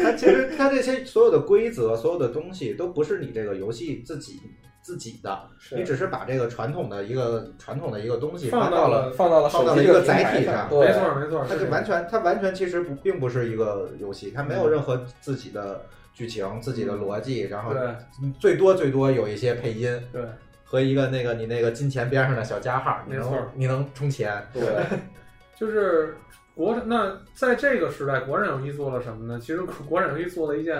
C: 它其实它这些所有的规则，所有的东西都不是你这个游戏自己。自己的，你只是把这个传统的一个传统的一个东西
A: 放
C: 到
B: 了放到了
C: 放到了一个载体
B: 上，
A: 没错没错，
C: 它就完全它完全其实不并不是一个游戏，它没有任何自己的剧情、自己的逻辑，然后最多最多有一些配音，
A: 对，
C: 和一个那个你那个金钱边上的小加号，
A: 没错，
C: 你能充钱，
B: 对，*laughs*
A: 就是国产那在这个时代，国产游戏做了什么呢？其实国产游戏做了一件，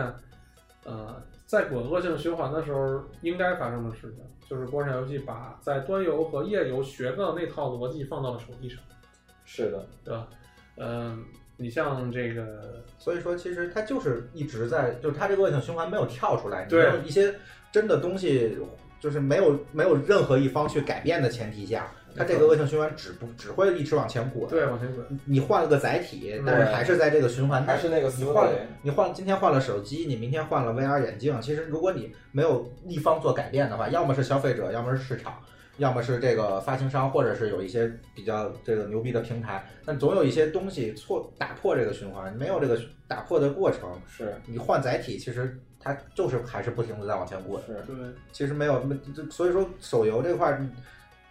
A: 呃。在滚恶性循环的时候，应该发生的事情就是国产游戏把在端游和页游学的那套逻辑放到了手机上。
B: 是的，
A: 对吧？嗯，你像这个，
C: 所以说其实它就是一直在，就是它这个恶性循环没有跳出来，没有一些真的东西，就是没有没有任何一方去改变的前提下。它这个恶性循环只不只会一直往前滚，
A: 对，往前滚。
C: 你换了个载体，但是还是在这个循环，
B: 还是那个。
C: 你换，你换，今天换了手机，你明天换了 VR 眼镜。其实，如果你没有一方做改变的话，要么是消费者，要么是市场，要么是这个发行商，或者是有一些比较这个牛逼的平台。但总有一些东西错打破这个循环，没有这个打破的过程。
B: 是
C: 你换载体，其实它就是还是不停的在往前滚。
B: 是
A: 对，
C: 其实没有，所以说手游这块。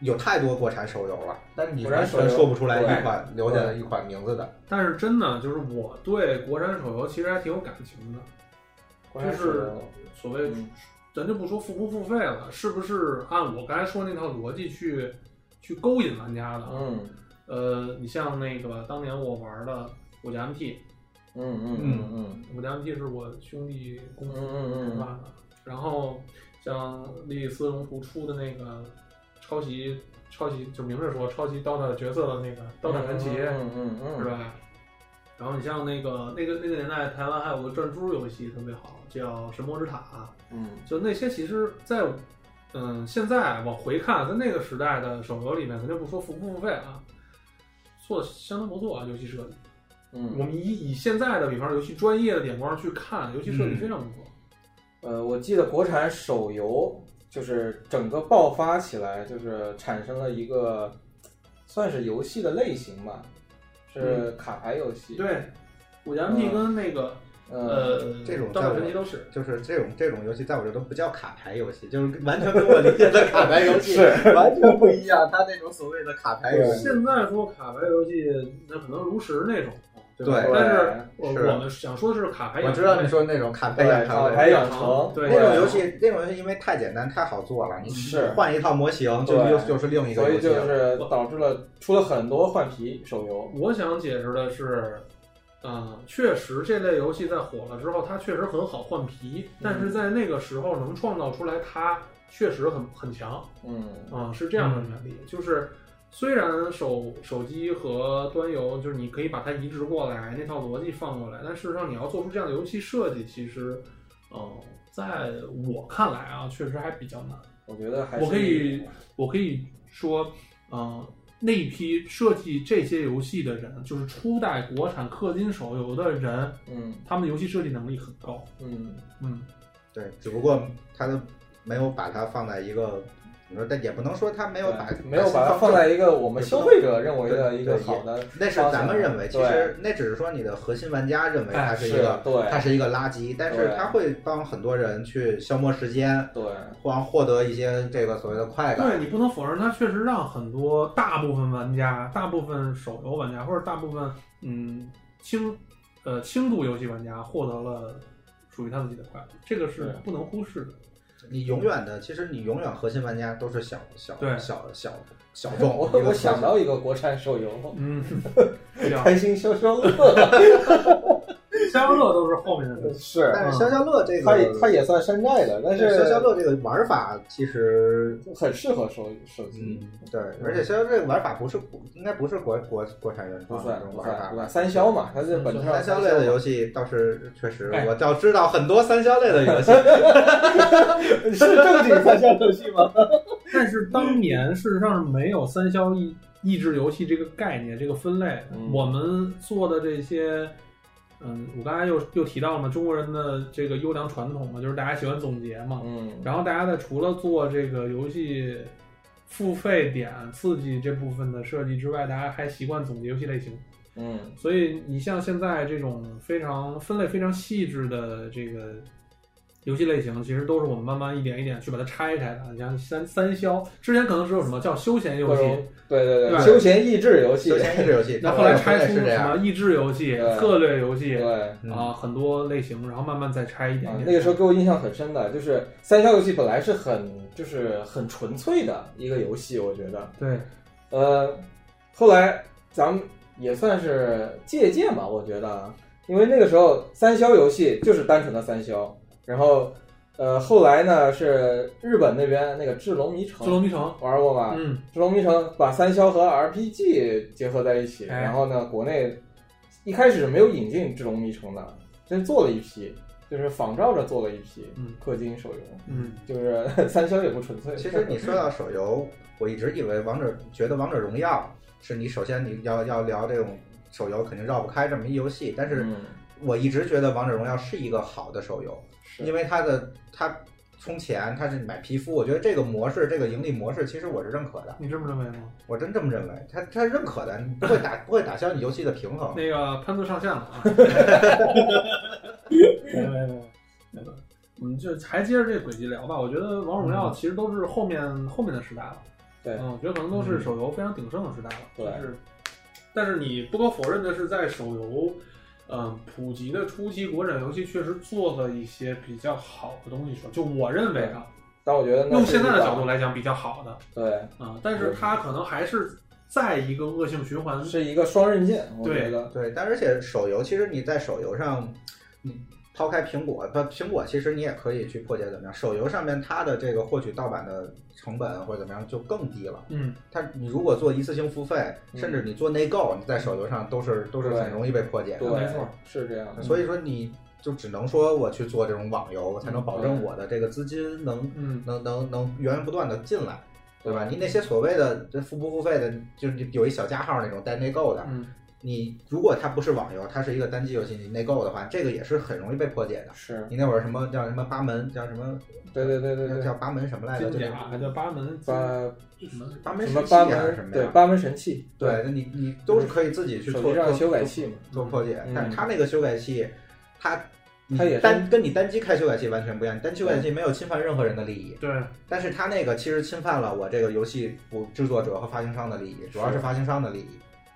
C: 有太多国产手游了，但是你完全说不出来一款留下的一款名字的。
A: 但是真的就是我对国产手游其实还挺有感情的，就是所谓咱就不说付不付费了，是不是按我刚才说那套逻辑去去勾引玩家的？
B: 嗯，
A: 呃，你像那个当年我玩的五加 MT，
B: 嗯嗯嗯嗯，
A: 五加 MT 是我兄弟公司
B: 创
A: 办的，然后像莉丝龙图出的那个。抄袭，抄袭就明着说抄袭 DOTA 角色的那个《DOTA 传奇》，
B: 嗯嗯嗯，
A: 是吧？然后你像那个那个那个年代，台湾还有个转珠游戏特别好，叫《神魔之塔》。
B: 嗯，
A: 就那些其实，在嗯现在往回看，在那个时代的手游里面，咱就不说付不付费啊，做的相当不错啊，游戏设计。
B: 嗯，
A: 我们以以现在的比方说游戏专业的眼光去看，游戏设计非常不错。
B: 呃，我记得国产手游。就是整个爆发起来，就是产生了一个算是游戏的类型吧，是卡牌游戏。
A: 对，五加 P 跟那个呃
C: 这种
A: 刀神奇都是，
C: 就是这种这种游戏在我这都不叫卡牌游戏，就是完全跟我理解的卡牌游戏
B: 是
C: 完全不一样。他那种所谓的卡牌游戏，
A: 现在说卡牌游戏，那可能炉石那种。
C: 对，
A: 但是我们想说的是卡牌。
C: 我知道你说那种卡牌养
B: 成，卡牌养成，
A: 对
C: 那种游戏，那种游戏因为太简单太好做了，你
B: 是
C: 换一套模型就又就是另一个
B: 游戏，所以就是导致了出了很多换皮手游。
A: 我想解释的是，嗯，确实这类游戏在火了之后，它确实很好换皮，但是在那个时候能创造出来，它确实很很强。
B: 嗯，
A: 啊，是这样的原理，就是。虽然手手机和端游就是你可以把它移植过来，那套逻辑放过来，但事实上你要做出这样的游戏设计，其实，呃，在我看来啊，确实还比较难。
B: 我觉得还
A: 我可以我可以说，呃，那一批设计这些游戏的人，就是初代国产氪金手游的人，
B: 嗯，
A: 他们的游戏设计能力很高，
B: 嗯
A: 嗯，
C: 对，只不过他的没有把它放在一个。你说，但也不能说他没有把
B: 没有把它放在一个我们消费者认为的一个好的，
C: 那是咱们认为，其实那只是说你的核心玩家认为它
B: 是
C: 一个，
B: 对，
C: 它是一个垃圾，但是它会帮很多人去消磨时间，
B: 对，
C: 或获得一些这个所谓的快感。
A: 对你不能否认，它确实让很多大部分玩家、大部分手游玩家或者大部分嗯轻呃轻度游戏玩家获得了属于他自己的快乐，这个是不能忽视的。
C: 你永远的，其实你永远核心玩家都是小小小小小 *laughs* 众。
B: 我我想到一个国产手游，*laughs*
A: 嗯，
B: 开心消消乐。*laughs* *laughs*
A: 消消乐都是后面的，*laughs*
B: 是，
C: 但是消消乐这个，
B: 它也它也算山寨的，但是
C: 消消乐这个玩法其实
B: 很适合手手
C: 机，对，而且消消乐这个玩法不是应该不是国国国产原创
B: 的
C: 玩法，
B: 不算三消嘛，它是本质上
C: 三消类的游戏倒是确实，我倒知道很多三消类的游戏，*laughs*
B: 是正经三消游戏吗？
A: 但是当年事实上是没有三消益益智游戏这个概念这个分类，我们做的这些。嗯，我刚才又又提到了嘛，中国人的这个优良传统嘛，就是大家喜欢总结嘛。
B: 嗯。
A: 然后大家在除了做这个游戏付费点刺激这部分的设计之外，大家还习惯总结游戏类型。
B: 嗯。
A: 所以你像现在这种非常分类非常细致的这个。游戏类型其实都是我们慢慢一点一点去把它拆开的。你像三三消，之前可能只有什么叫休闲游戏，
B: 对对
A: 对，
B: 休闲益智游戏，
C: 休闲益智游戏。*laughs*
A: 那后来拆出什么益智游戏、策略游戏，
B: 对
A: 啊，很多类型，然后慢慢再拆一点点。
B: 那个时候给我印象很深的就是三消游戏本来是很就是很纯粹的一个游戏，我觉得。
A: 对，
B: 呃，后来咱们也算是借鉴吧，我觉得，因为那个时候三消游戏就是单纯的三消。然后，呃，后来呢是日本那边那个《智龙迷城》，
A: 智龙迷城
B: 玩过吧？
A: 嗯，
B: 智龙迷城把三消和 RPG 结合在一起，然后呢，国内一开始没有引进智龙迷城的，先做了一批，就是仿照着做了一批氪金手游。
A: 嗯，
B: 就是 *laughs* 三消也不纯粹。
C: 其实你说到手游，我一直以为王者觉得王者荣耀是你首先你要要聊这种手游肯定绕不开这么一游戏，但是我一直觉得王者荣耀是一个好的手游。因为它的它充钱，它是买皮肤，我觉得这个模式，这个盈利模式，其实我是认可的。
A: 你这么认为吗？
C: 我真这么认为，他他认可的，不会打 *laughs* 不会打消你游戏的平衡。
A: 那个喷子上线了啊！*laughs* 没没没没，我们就还接着这轨迹聊吧。我觉得王者荣耀其实都是后面后面的时代了。
B: 对，
A: 嗯，我觉得可能都是手游非常鼎盛的时代了。
B: 对，
A: 是，但是你不可否认的是，在手游。嗯，普及的初期，国产游戏确实做了一些比较好的东西，说就我认为啊，
B: 但我觉得
A: 用现在的角度来讲比较好的，
B: 对，
A: 啊，但是它可能还是在一个恶性循环，
B: 是一个双刃剑，
A: 对
C: 对，但而且手游其实你在手游上，你。抛开苹果，不，苹果其实你也可以去破解怎么样？手游上面它的这个获取盗版的成本或者怎么样就更低了。
A: 嗯，
C: 它你如果做一次性付费，甚至你做内购，你在手游上都是都是很容易被破解的。
B: 对，
A: 没错，
B: 是这样的。
C: 所以说你就只能说我去做这种网游，我才能保证我的这个资金能能能能源源不断的进来，对吧？你那些所谓的这付不付费的，就是有一小加号那种带内购的。你如果它不是网游，它是一个单机游戏，你内购的话，这个也是很容易被破解的。
B: 是
C: 你那会儿什么叫什么八门，叫什么？
B: 对对对对对，
C: 叫八门什么来着？
A: 叫八门
B: 八
A: 什么
C: 八门
B: 什么
C: 八门
B: 什么对八门神器。
C: 对，那你你都是可以自己去做
B: 做修改器
C: 做破解。但是它那个修改器，它
B: 它也
C: 单跟你单机开修改器完全不一样，单修改器没有侵犯任何人的利益。
A: 对，
C: 但是它那个其实侵犯了我这个游戏我制作者和发行商的利益，主要是发行商的利益。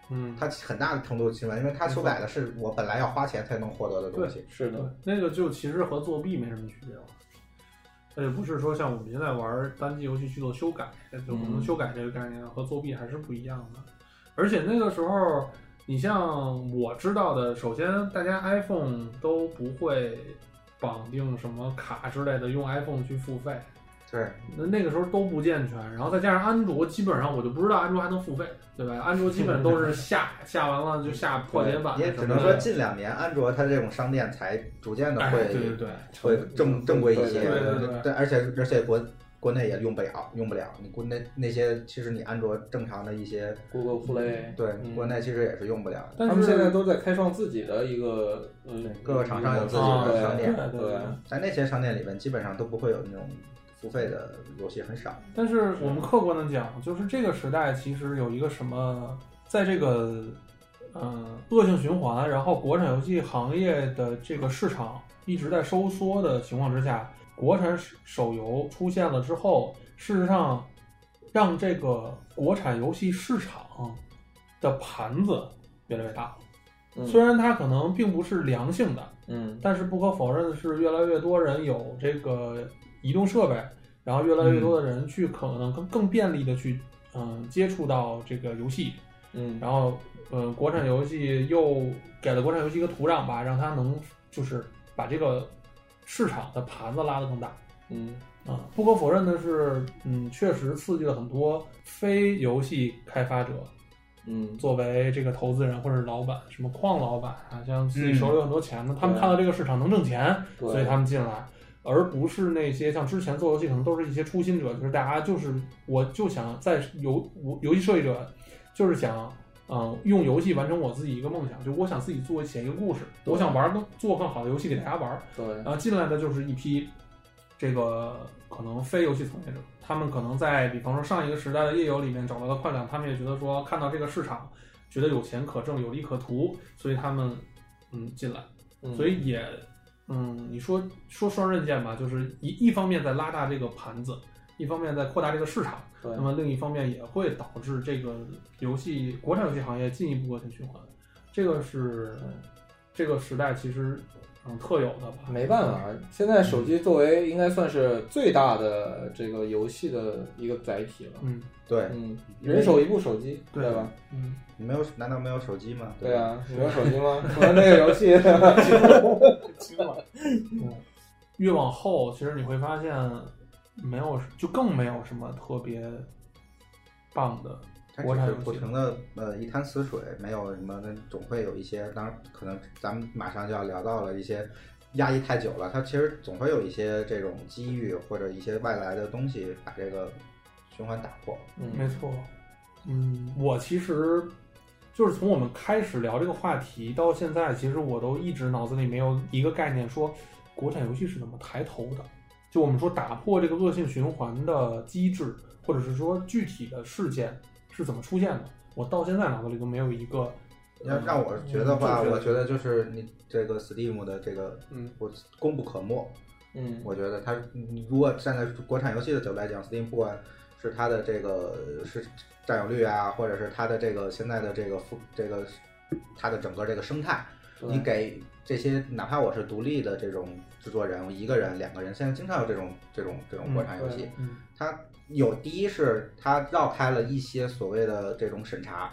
A: 嗯，
C: 它很大的程度侵犯，因为它修改的是我本来要花钱才能获得的东
A: 西。
B: 是的，
A: 那个就其实和作弊没什么区别了。也，不是说像我们现在玩单机游戏去做修改，就可能修改这个概念和作弊还是不一样的。而且那个时候，你像我知道的，首先大家 iPhone 都不会绑定什么卡之类的，用 iPhone 去付费。
C: 对，
A: 那那个时候都不健全，然后再加上安卓，基本上我就不知道安卓还能付费，对吧？安卓基本都是下 *laughs* 下完了就下破解版。
C: 也只能说近两年安卓它这种商店才逐渐的会
A: 对对对
C: 会正正规一些，
A: 对对对。
C: 而且而且国国内也用不了，用不了。你国内那些其实你安卓正常的一些
B: Google Play，
C: 对，国内其实也是用不了。
A: 但
B: 他们现在都在开创自己的一个，嗯，
C: 各个厂商有自己的商店，
A: 对。
C: 在那些商店里面，基本上都不会有那种。付费的游戏很少。
A: 但是我们客观的讲，就是这个时代其实有一个什么，在这个嗯恶性循环，然后国产游戏行业的这个市场一直在收缩的情况之下，国产手游出现了之后，事实上让这个国产游戏市场的盘子越来越大。虽然它可能并不是良性的，
B: 嗯，
A: 但是不可否认的是，越来越多人有这个移动设备，然后越来越多的人去可能更更便利的去嗯接触到这个游戏，
B: 嗯，
A: 然后呃国产游戏又给了国产游戏一个土壤吧，让它能就是把这个市场的盘子拉得更大，
B: 嗯。
A: 啊，不可否认的是，嗯，确实刺激了很多非游戏开发者。
B: 嗯，
A: 作为这个投资人或者是老板，什么矿老板啊，像自己手里有很多钱的，他们看到这个市场能挣钱，所以他们进来，而不是那些像之前做游戏可能都是一些初心者，就是大家就是我就想在游游戏设计者就是想嗯用游戏完成我自己一个梦想，就我想自己做写一个故事，我想玩更做更好的游戏给大家玩，
B: 对，
A: 然后进来的就是一批这个可能非游戏从业者。他们可能在比方说上一个时代的页游里面找到了快感，他们也觉得说看到这个市场，觉得有钱可挣，有利可图，所以他们嗯进来，所以也嗯你说说双刃剑吧，就是一一方面在拉大这个盘子，一方面在扩大这个市场，那么另一方面也会导致这个游戏国产游戏行业进一步恶性循环，这个是这个时代其实。嗯，特有的吧，
B: 没办法。现在手机作为应该算是最大的这个游戏的一个载体了。
A: 嗯，
C: 对，
B: 嗯，人手一部手机，
A: 对
B: 吧？
A: 嗯，
C: 你没有？难道没有手机吗？
B: 对啊，你没有手机吗？玩那个游戏，*laughs*
A: 惊了。嗯，越往后，其实你会发现，没有，就更没有什么特别棒的。
C: 它只是不停的呃一潭死水，没有什么，那总会有一些。当然，可能咱们马上就要聊到了一些压抑太久了，它其实总会有一些这种机遇或者一些外来的东西把这个循环打破。
B: 嗯，
A: 没错。嗯，我其实就是从我们开始聊这个话题到现在，其实我都一直脑子里没有一个概念，说国产游戏是怎么抬头的。就我们说打破这个恶性循环的机制，或者是说具体的事件。是怎么出现的？我到现在脑子里都没有一个。
C: 要让我觉得话，我觉得就是你这个 Steam 的这个，
A: 嗯，
C: 我功不可没。
B: 嗯，
C: 我觉得它，如果站在国产游戏的角度来讲，Steam 不管是它的这个是占有率啊，或者是它的这个现在的这个复这个它的整个这个生态，你给这些哪怕我是独立的这种制作人，一个人、两个人，现在经常有这种这种这种国产游戏，它。有第一是它绕开了一些所谓的这种审查，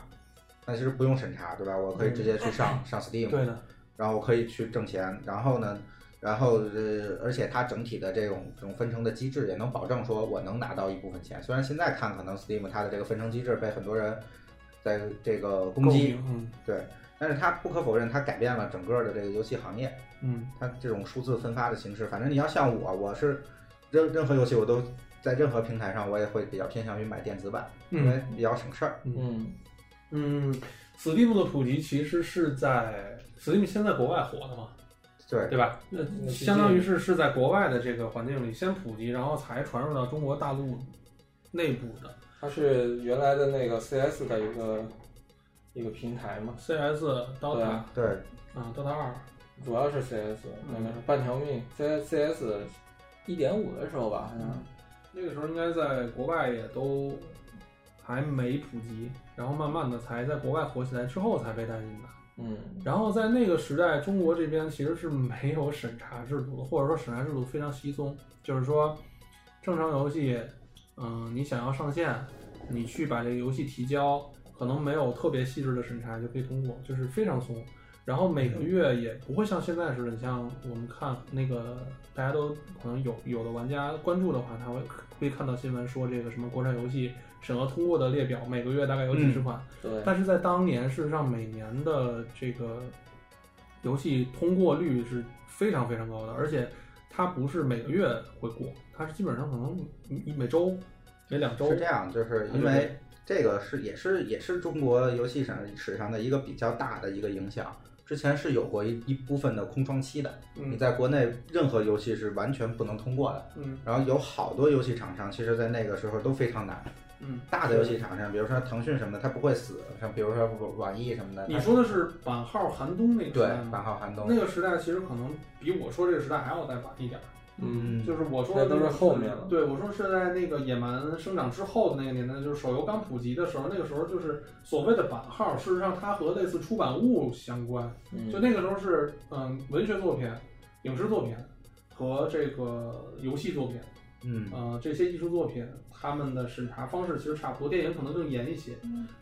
C: 那其实不用审查，对吧？我可以直接去上上 Steam，
A: 对的，
C: 然后我可以去挣钱，然后呢，然后呃，而且它整体的这种这种分成的机制也能保证说我能拿到一部分钱。虽然现在看可能 Steam 它的这个分成机制被很多人在这个攻击，
A: 嗯，
C: 对，但是它不可否认它改变了整个的这个游戏行业，
A: 嗯，
C: 它这种数字分发的形式，反正你要像我，我是任任何游戏我都。在任何平台上，我也会比较偏向于买电子版，因为比较省事儿。
A: 嗯嗯，Steam 的普及其实是在 Steam 先在国外火的嘛，
C: 对
A: 对吧？那相当于是是在国外的这个环境里先普及，然后才传入到中国大陆内部的。
B: 它是原来的那个 CS 的一个一个平台嘛
A: ？CS、DOTA
C: 对
A: 啊，DOTA 二
B: 主要是 CS，那个是半条命。CS CS 一点五的时候吧，好像。
A: 那个时候应该在国外也都还没普及，然后慢慢的才在国外火起来之后才被带进的。
B: 嗯，
A: 然后在那个时代，中国这边其实是没有审查制度的，或者说审查制度非常稀松，就是说正常游戏，嗯，你想要上线，你去把这个游戏提交，可能没有特别细致的审查就可以通过，就是非常松。然后每个月也不会像现在似的，你像我们看那个，大家都可能有有的玩家关注的话，他会会看到新闻说这个什么国产游戏审核通过的列表，每个月大概有几十款。
B: 对。
A: 但是在当年，事实上每年的这个游戏通过率是非常非常高的，而且它不是每个月会过，它是基本上可能一每周、每两周。
C: 是这样，就是因为这个是也是也是中国游戏史史上的一个比较大的一个影响。之前是有过一一部分的空窗期的，你在国内任何游戏是完全不能通过的。
A: 嗯，
C: 然后有好多游戏厂商，其实在那个时候都非常难。
A: 嗯，
C: 大的游戏厂商，比如说腾讯什么的，它不会死。像比如说网易什么的。
A: 你说的是版号寒冬那个
C: 对，版号寒冬
A: 那个时代，其实可能比我说这个时代还要再晚一点。
B: 嗯，
A: 就是我说的
B: 都是后面了。
A: 对，我说是在那个野蛮生长之后的那个年代，就是手游刚普及的时候，那个时候就是所谓的版号，事实上它和类似出版物相关。就那个时候是嗯，文学作品、影视作品和这个游戏作品，
C: 嗯
A: 呃，这些艺术作品，他们的审查方式其实差不多，电影可能更严一些。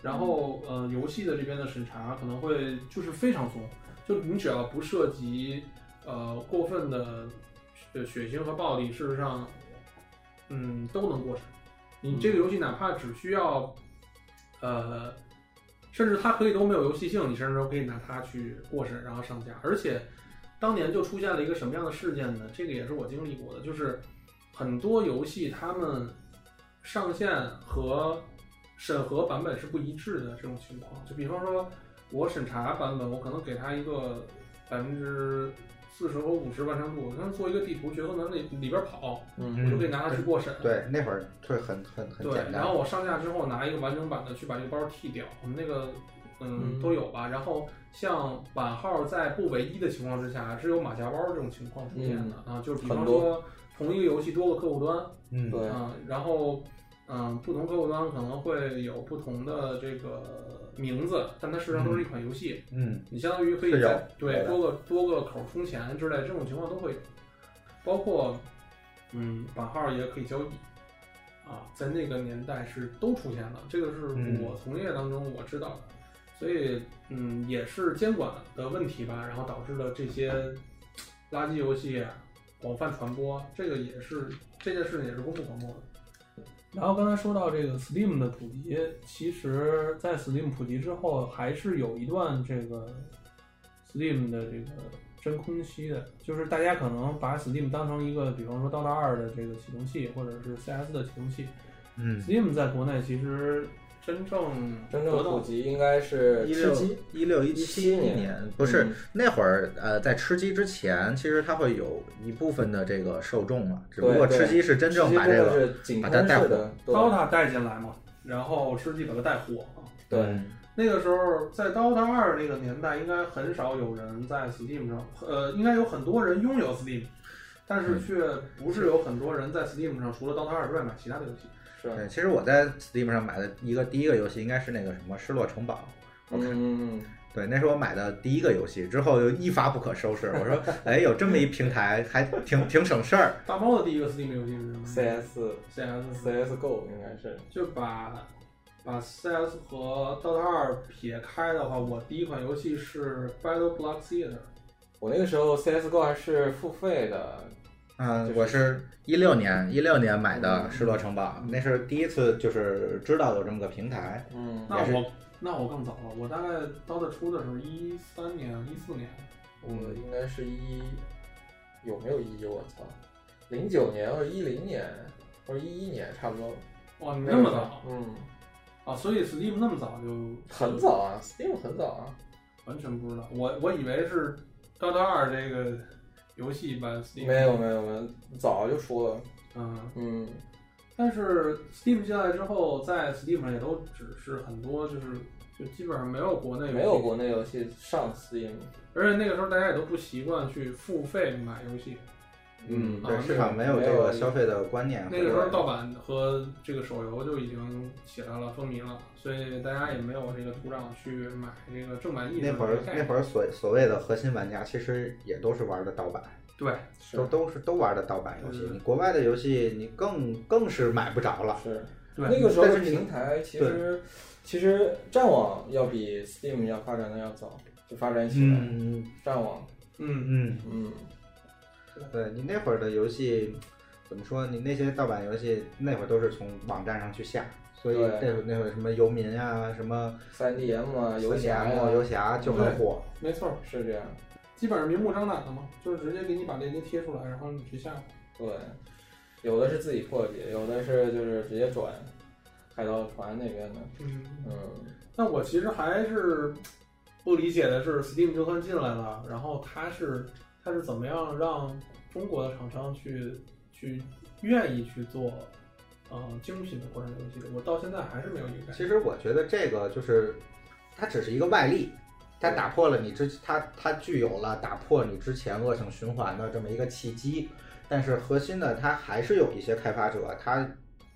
A: 然后呃，游戏的这边的审查可能会就是非常松，就你只要不涉及呃过分的。的血腥和暴力，事实上，嗯，都能过审。你这个游戏哪怕只需要，呃，甚至它可以都没有游戏性，你甚至都可以拿它去过审，然后上架。而且，当年就出现了一个什么样的事件呢？这个也是我经历过的，就是很多游戏他们上线和审核版本是不一致的这种情况。就比方说，我审查版本，我可能给他一个百分之。四十和五十完成度，刚做一个地图，角色能里里边跑，我就可以拿它去过审。
C: 对，那会儿会很很很简单。
A: 然后我上架之后拿一个完整版的去把这个包剃掉，我们那个嗯都有吧。然后像版号在不唯一的情况之下，是有马甲包这种情况出现的啊，就是比方说同一个游戏多个客户端，
C: 嗯
B: 对
A: 啊，然后嗯不同客户端可能会有不同的这个。名字，但它实际上都是一款游戏。
C: 嗯，
A: 你相当于可以在对多个多个口充钱之类这种情况都会有，包括嗯版号也可以交易啊，在那个年代是都出现了。这个是我从业当中我知道的，所以嗯也是监管的问题吧，然后导致了这些垃圾游戏广泛传播。这个也是这件事情也是公布传播的。然后刚才说到这个 Steam 的普及，其实，在 Steam 普及之后，还是有一段这个 Steam 的这个真空期的，就是大家可能把 Steam 当成一个，比方说 DOTA 二的这个启动器，或者是 CS 的启动器。
C: 嗯
A: ，Steam 在国内其实。真正
B: 真正普及应该是吃鸡
C: 一六
B: 一
C: 七年，不是那会儿呃，在吃鸡之前，其实它会有一部分的这个受众嘛，只不过吃鸡是真正把这个把它带火
A: ，DOTA 带进来嘛，然后吃鸡把它带火。
B: 对，
A: 那个时候在 DOTA 二那个年代，应该很少有人在 Steam 上，呃，应该有很多人拥有 Steam，但是却不是有很多人在 Steam 上除了 DOTA 二之外买其他的游戏。
B: 对，
C: 其实我在 Steam 上买的一个第一个游戏应该是那个什么《失落城堡》。
B: 嗯，
C: 对，那是我买的第一个游戏，之后就一发不可收拾。我说，哎，有这么一平台，还挺挺省事儿。
A: 大猫的第一个 Steam 游戏是什么
B: ？CS，CS，CSGO 应该是。
A: 就把把 CS 和 DOTA 二撇开的话，我第一款游戏是 Battle Block Theater。
B: 我那个时候 CSGO 还是付费的。
C: 嗯，我是一六年一六年买的《失落城堡》，那是第一次就是知道有这么个平台。
B: 嗯，
A: 那我那我更早了，我大概刀的出的时候一三年一四年，
B: 我应该是一有没有一我操，零九年或者一零年或者一一年差不多。
A: 哇，你那么早？
B: 嗯，
A: 啊，所以 Steam 那么早就
B: 很早啊，Steam 很早啊，
A: 完全不知道，我我以为是刀刀二这个。游戏版 Steam
B: 没有没有没有，早就出了。
A: 嗯
B: 嗯，
A: 但是 Steam 进来之后，在 Steam 上也都只是很多，就是就基本上没有国内
B: 没有国内游戏上 Steam，
A: 而且那个时候大家也都不习惯去付费买游戏。
B: 嗯，
C: 对，市场没有这个消费的观念。
A: 那个时候盗版和这个手游就已经起来了，风靡了，所以大家也没有这个土壤去买这个正版。
C: 那会儿那会儿所所谓的核心玩家，其实也都是玩的盗版。
A: 对，
C: 都都是都玩的盗版游戏。你国外的游戏，你更更是买不着了。
B: 是，
A: 对，
B: 那个时候的平台其实其实战网要比 Steam 要发展的要早，就发展起来。
C: 嗯，
B: 战网，
A: 嗯
B: 嗯嗯。
C: 对你那会儿的游戏，怎么说？你那些盗版游戏那会儿都是从网站上去下，所以那会那会什么游民啊，什么
B: 三 DM 啊，游侠
C: 啊，游侠就很火。
A: 没错，
B: 是这样。
A: 基本上明目张胆的嘛，就是直接给你把链接贴出来，然后你去下。
B: 对，有的是自己破解，有的是就是直接转海盗船那边的。
A: 嗯
B: 嗯。
A: 那我其实还是。不理解的是，Steam 就算进来了，然后它是它是怎么样让中国的厂商去去愿意去做，呃，精品的国产游戏的？我到现在还是没有一个。
C: 其实我觉得这个就是，它只是一个外力，它打破了你之它它具有了打破你之前恶性循环的这么一个契机，但是核心的它还是有一些开发者，他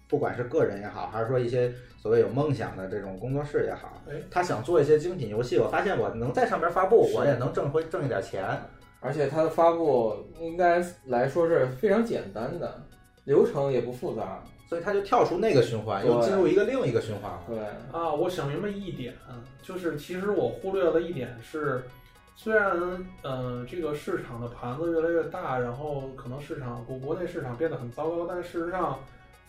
C: 不管是个人也好，还是说一些所谓有梦想的这种工作室也好，他想做一些精品游戏，我发现我能在上面发布，我也能挣回挣一点钱。
B: 而且它的发布应该来说是非常简单的，流程也不复杂，
C: 所以它就跳出那个循环，又进入一个另一个循环了。
B: 对
A: 啊，我想明白一点，就是其实我忽略了一点是，虽然呃这个市场的盘子越来越大，然后可能市场国国内市场变得很糟糕，但事实上，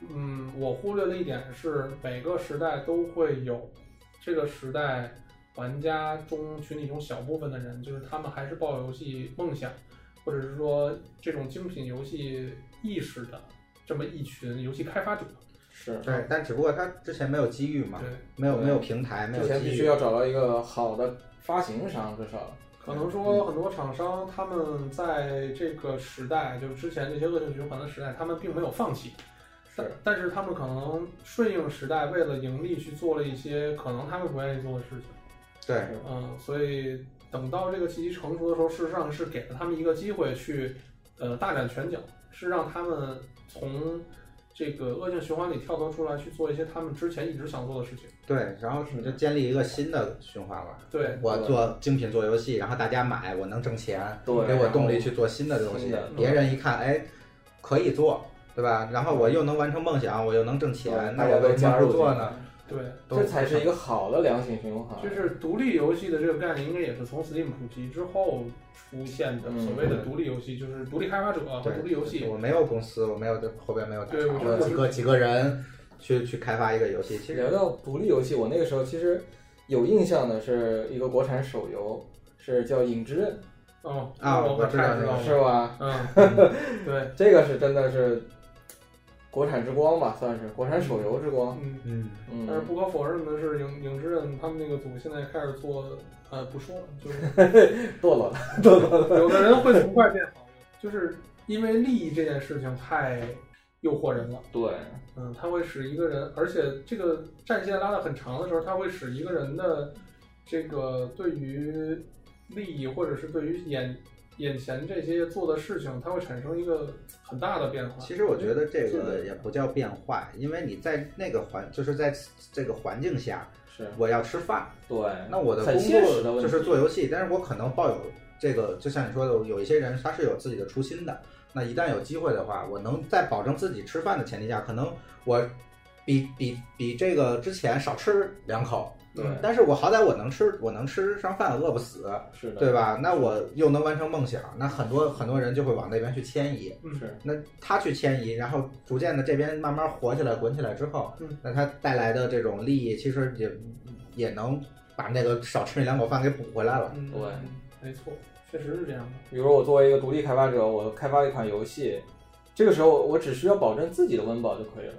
A: 嗯，我忽略了一点是每个时代都会有这个时代。玩家中群体中小部分的人，就是他们还是抱有游戏梦想，或者是说这种精品游戏意识的这么一群游戏开发者。
B: 是
C: 对，但只不过他之前没有机遇嘛，
A: 对，
C: 没有没有平台，没有
B: 之前必须要找到一个好的发行商，至少
A: 可能说很多厂商他们在这个时代，就是之前这些恶性循环的时代，他们并没有放弃。
B: 是，
A: 但是他们可能顺应时代，为了盈利去做了一些可能他们不愿意做的事情。
C: 对，
A: 嗯，所以等到这个契机成熟的时候，事实上是给了他们一个机会去，呃，大展拳脚，是让他们从这个恶性循环里跳脱出来，去做一些他们之前一直想做的事情。
C: 对，然后你就建立一个新的循环了。
A: 对，
C: 我做精品做游戏，然后大家买，我能挣钱，
B: 给
C: 我动力去做新的东西。别人一看，哎，可以做，对吧？然后我又能完成梦想，我又能挣钱，那我为什么不做呢？
A: 对，
B: 这才是一个好的良性循环。
A: 就是独立游戏的这个概念，应该也是从 Steam 普及之后出现的。所谓的独立游戏，就是独立开发者和独立游戏。
C: 我没有公司，我没有后边没有几个几个人去去开发一个游戏。其实
B: 聊到独立游戏，我那个时候其实有印象的是一个国产手游，是叫《影之刃》。
A: 哦
C: 啊，我
A: 知道，
B: 是吧？
A: 嗯，*laughs* 对，
B: 这个是真的是。国产之光吧，算是国产手游之光。
C: 嗯
B: 嗯
A: 但是不可否认的是，影影之刃他们那个组现在开始做，呃，不说了，就是 *laughs*
B: 堕落了，堕落了。
A: 有的人会从坏变好，就是因为利益这件事情太诱惑人了。
B: 对，
A: 嗯，它会使一个人，而且这个战线拉得很长的时候，它会使一个人的这个对于利益或者是对于眼。眼前这些做的事情，它会产生一个很大的变化。
C: 其实我觉得这个也不叫变坏，因为你在那个环，就是在这个环境下，
B: 是
C: 我要吃饭。
B: 对，
C: 那我的工作就是做游戏，但是我可能抱有这个，就像你说的，有一些人他是有自己的初心的。那一旦有机会的话，我能在保证自己吃饭的前提下，可能我比比比这个之前少吃两口。
B: 对，
C: 但是我好歹我能吃，我能吃上饭，饿不死，
B: 是的，
C: 对吧？那我又能完成梦想，那很多很多人就会往那边去迁移，
B: 是。
C: 那他去迁移，然后逐渐的这边慢慢火起来、滚起来之后，嗯那他带来的这种利益，其实也也能把那个少吃那两口饭给补回来了。
B: 对，
A: 没错，确实是这样的。
B: 比如我作为一个独立开发者，我开发一款游戏，这个时候我只需要保证自己的温饱就可以了。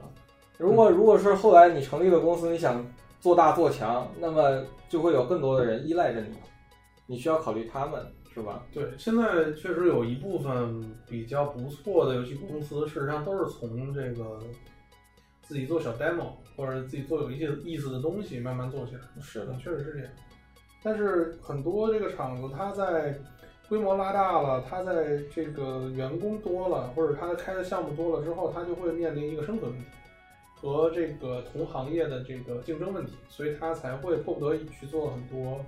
B: 如果如果是后来你成立了公司，你想。做大做强，那么就会有更多的人依赖着你，你需要考虑他们，是吧？
A: 对，现在确实有一部分比较不错的游戏公司，事实上都是从这个自己做小 demo 或者自己做有一些意思的东西慢慢做起来。
B: 是的，
A: 确实是这样。但是很多这个厂子，它在规模拉大了，它在这个员工多了，或者它开的项目多了之后，它就会面临一个生存问题。和这个同行业的这个竞争问题，所以他才会迫不得已去做很多，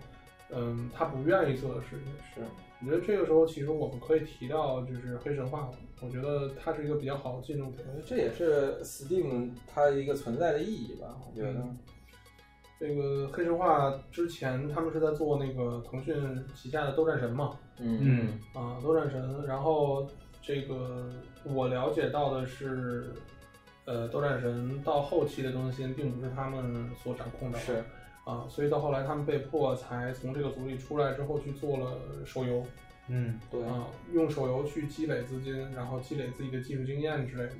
A: 嗯，他不愿意做的事情。
B: 是，
A: 我觉得这个时候其实我们可以提到就是黑神话，我觉得它是一个比较好的进入点。
B: 这也是 Steam 它一个存在的意义吧？我觉得，
A: 这个黑神话之前他们是在做那个腾讯旗下的斗战神嘛？
B: 嗯
C: 嗯
A: 啊，斗战神，然后这个我了解到的是。呃，斗战神到后期的更新并不是他们所掌控的，
B: 是
A: 啊，所以到后来他们被迫才从这个组里出来之后去做了手游，
C: 嗯，
B: 对
A: 啊，用手游去积累资金，然后积累自己的技术经验之类的，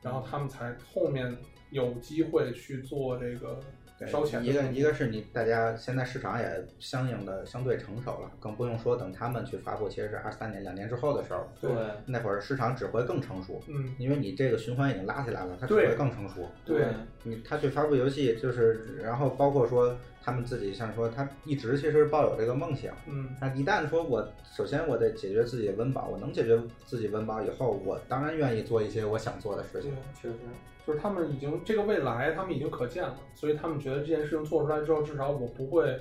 A: 然后他们才后面有机会去做这个烧钱。
C: 一个一个是你大家现在市场也相应的相对成熟了，更不用说等他们去发布，其实是二三年两年之后的时候。
B: 对，
C: 那会儿市场只会更成熟。
A: 嗯，
C: 因为你这个循环已经拉起来了，它只会更成熟。
A: 对，
C: 你他去发布游戏，就是然后包括说他们自己像说他一直其实抱有这个梦想。
A: 嗯，
C: 那一旦说我首先我得解决自己的温饱，我能解决自己温饱以后，我当然愿意做一些我想做的事情。
B: 确实。
A: 就是他们已经这个未来，他们已经可见了，所以他们觉得这件事情做出来之后，至少我不会，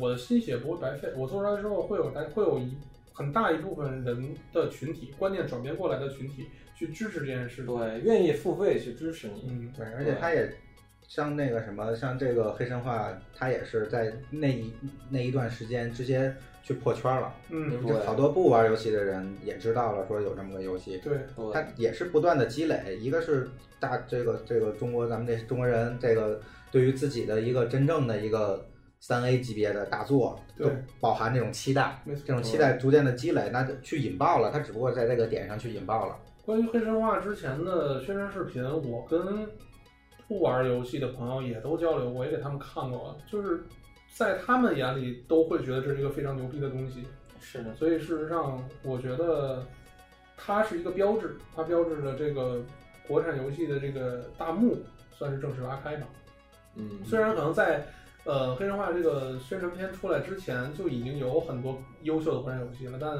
A: 我的心血不会白费。我做出来之后，会有会有一很大一部分人的群体观念转变过来的群体去支持这件事，
B: 对，愿意付费去支持你。
A: 嗯，
C: 对，而且他也像那个什么，像这个黑神话，它也是在那一那一段时间直接。去破圈了，
A: 嗯，
C: 好多不玩游戏的人也知道了，说有这么个游戏，
A: 对，
C: 它也是不断的积累。一个是大这个这个中国咱们这中国人这个对于自己的一个真正的一个三 A 级别的大作，
A: 对，
C: 饱含这种期待，这种期待逐渐的积累，那去引爆了，它只不过在这个点上去引爆了。
A: 关于黑神话之前的宣传视频，我跟不玩游戏的朋友也都交流，我也给他们看过，就是。在他们眼里都会觉得这是一个非常牛逼的东西，
B: 是的。
A: 所以事实上，我觉得它是一个标志，它标志着这个国产游戏的这个大幕算是正式拉开吧。
B: 嗯，
A: 虽然可能在呃黑神话这个宣传片出来之前就已经有很多优秀的国产游戏了，但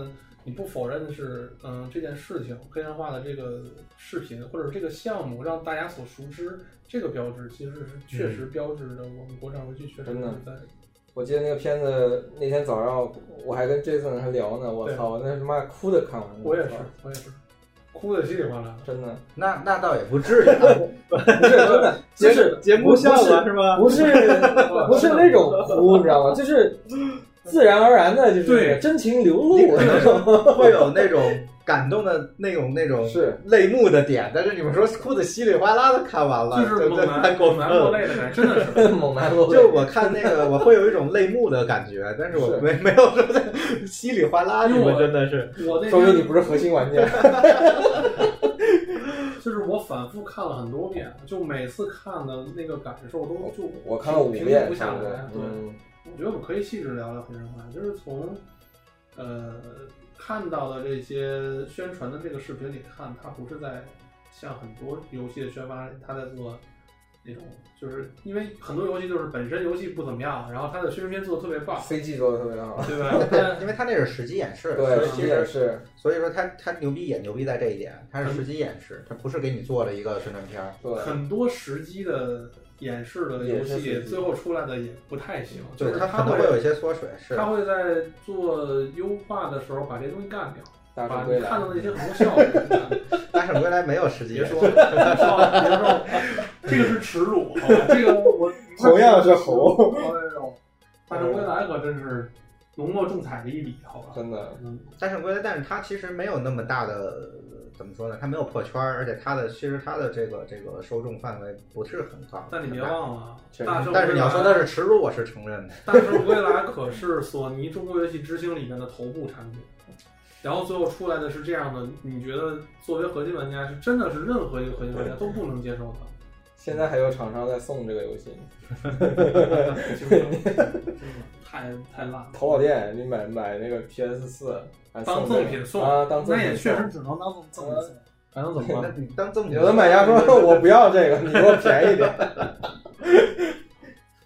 A: 你不否认的是，嗯，这件事情黑神话的这个视频或者这个项目让大家所熟知，这个标志其实是确实标志着我们国产游戏确实是在。
B: 我记得那个片子那天早上我还跟 Jason 还聊呢，我操，那他妈哭的看完。
A: 我也是，我也是，哭的稀里哗啦，
B: 真的。
C: 那那倒也不至于，*laughs*
B: 不是真的，*laughs* 就是
C: 节目效果是吗？
B: 不是，*laughs* 不是那种哭，你知道吗？就是自然而然的，就是真情流露，*laughs*
C: 会有那种。感动的那种那种
B: 是
C: 泪目的点，但是你们说哭的稀里哗啦的看完了，
A: 就是猛男猛男落泪的感觉，真的是 *laughs*
B: 猛男落泪。
C: 就我看那个，我会有一种泪目的感觉，但是我没 *laughs* 没有说稀里哗啦，
A: 因为
C: 真的是，
A: 我那
B: 说明你不是核心玩家。
A: 就是我反复看了很多遍，就每次看的那个感受都就
B: 我看了五遍
A: 不下来。
B: 对，
A: 我觉得我们可以细致聊聊《黑神话》，就是从呃。看到的这些宣传的这个视频里看，它不是在像很多游戏的宣发，它在做那种，就是因为很多游戏就是本身游戏不怎么样，然后它的宣传片做的特别棒
B: ，CG 做的特别好，
A: 对吧？*laughs*
C: 因为它那是实际演示，
B: 对，实际演示，
C: 所以说它它牛逼也牛逼在这一点，它是实际演示，它不是给你做了一个宣传片，
B: 对，
A: 很多实机的。演示的游戏最后出来的也不太行，就是
C: 它
A: 可
C: 能会有一些缩水，是
A: 它会在做优化的时候把这东西干掉，把
B: 你
A: 看到的那些很多效果。*laughs*
C: 大圣归来没有实际，
A: 别说，别说，别说，这个是耻辱，好吧？这个我
B: 同样是猴。
A: 哎呦，大圣归来可真是浓墨重彩的一笔，好吧？
B: 真的，
A: 嗯，
C: 大圣归来，但是它其实没有那么大的。怎么说呢？它没有破圈儿，而且它的其实它的这个这个受众范围不是很高。
A: 但你别忘了，
C: 但是你要说它是耻辱，我是承认的。
A: 大圣归来可是索尼中国游戏之星里面的头部产品，然后最后出来的是这样的，你觉得作为核心玩家是真的是任何一个核心玩家都不能接受的。*laughs*
B: 现在还有厂商在送这个游戏，*laughs*
A: 太太烂了。
B: 淘宝店你买买那个 PS 四。
A: 当赠品送
B: 啊，当赠
A: 品那也确实只能当赠赠品，还能怎么
C: 办？你当赠品，
B: 有的买家说 *laughs* 我不要这个，你给我便宜点。*laughs*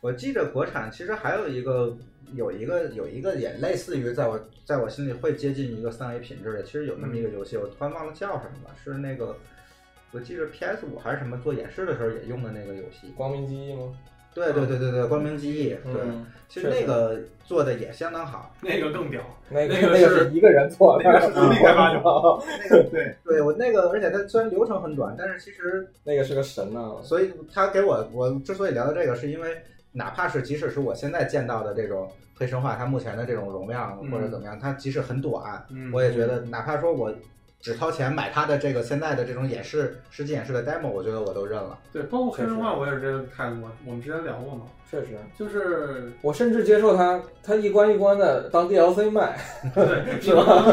C: 我记着国产其实还有一个，有一个有一个也类似于在我在我心里会接近一个三 A 品质的，其实有那么一个游戏，我突然忘了叫什么了，是那个我记着 PS 五还是什么做演示的时候也用的那个游戏，
B: 光明记忆吗？
C: 对对对对对，光明记忆，对，其实那个做的也相当好，
A: 那个更屌，
B: 那
A: 个
B: 那个是一个人做，
A: 那个是独立开发的，
C: 那个对对，我那个，而且它虽然流程很短，但是其实
B: 那个是个神呐，
C: 所以他给我，我之所以聊到这个，是因为哪怕是即使是我现在见到的这种黑神话，它目前的这种容量或者怎么样，它即使很短，我也觉得哪怕说我只掏钱买它的这个现在的这种演示实际演示的 demo，我觉得我都认了。
A: 对，包括黑神话，我也是这个态度。我们之前聊过嘛，
B: 确实，
A: 就是
B: 我甚至接受它，它一关一关的当 DLC 卖，
A: 对，*laughs*
B: 是吧？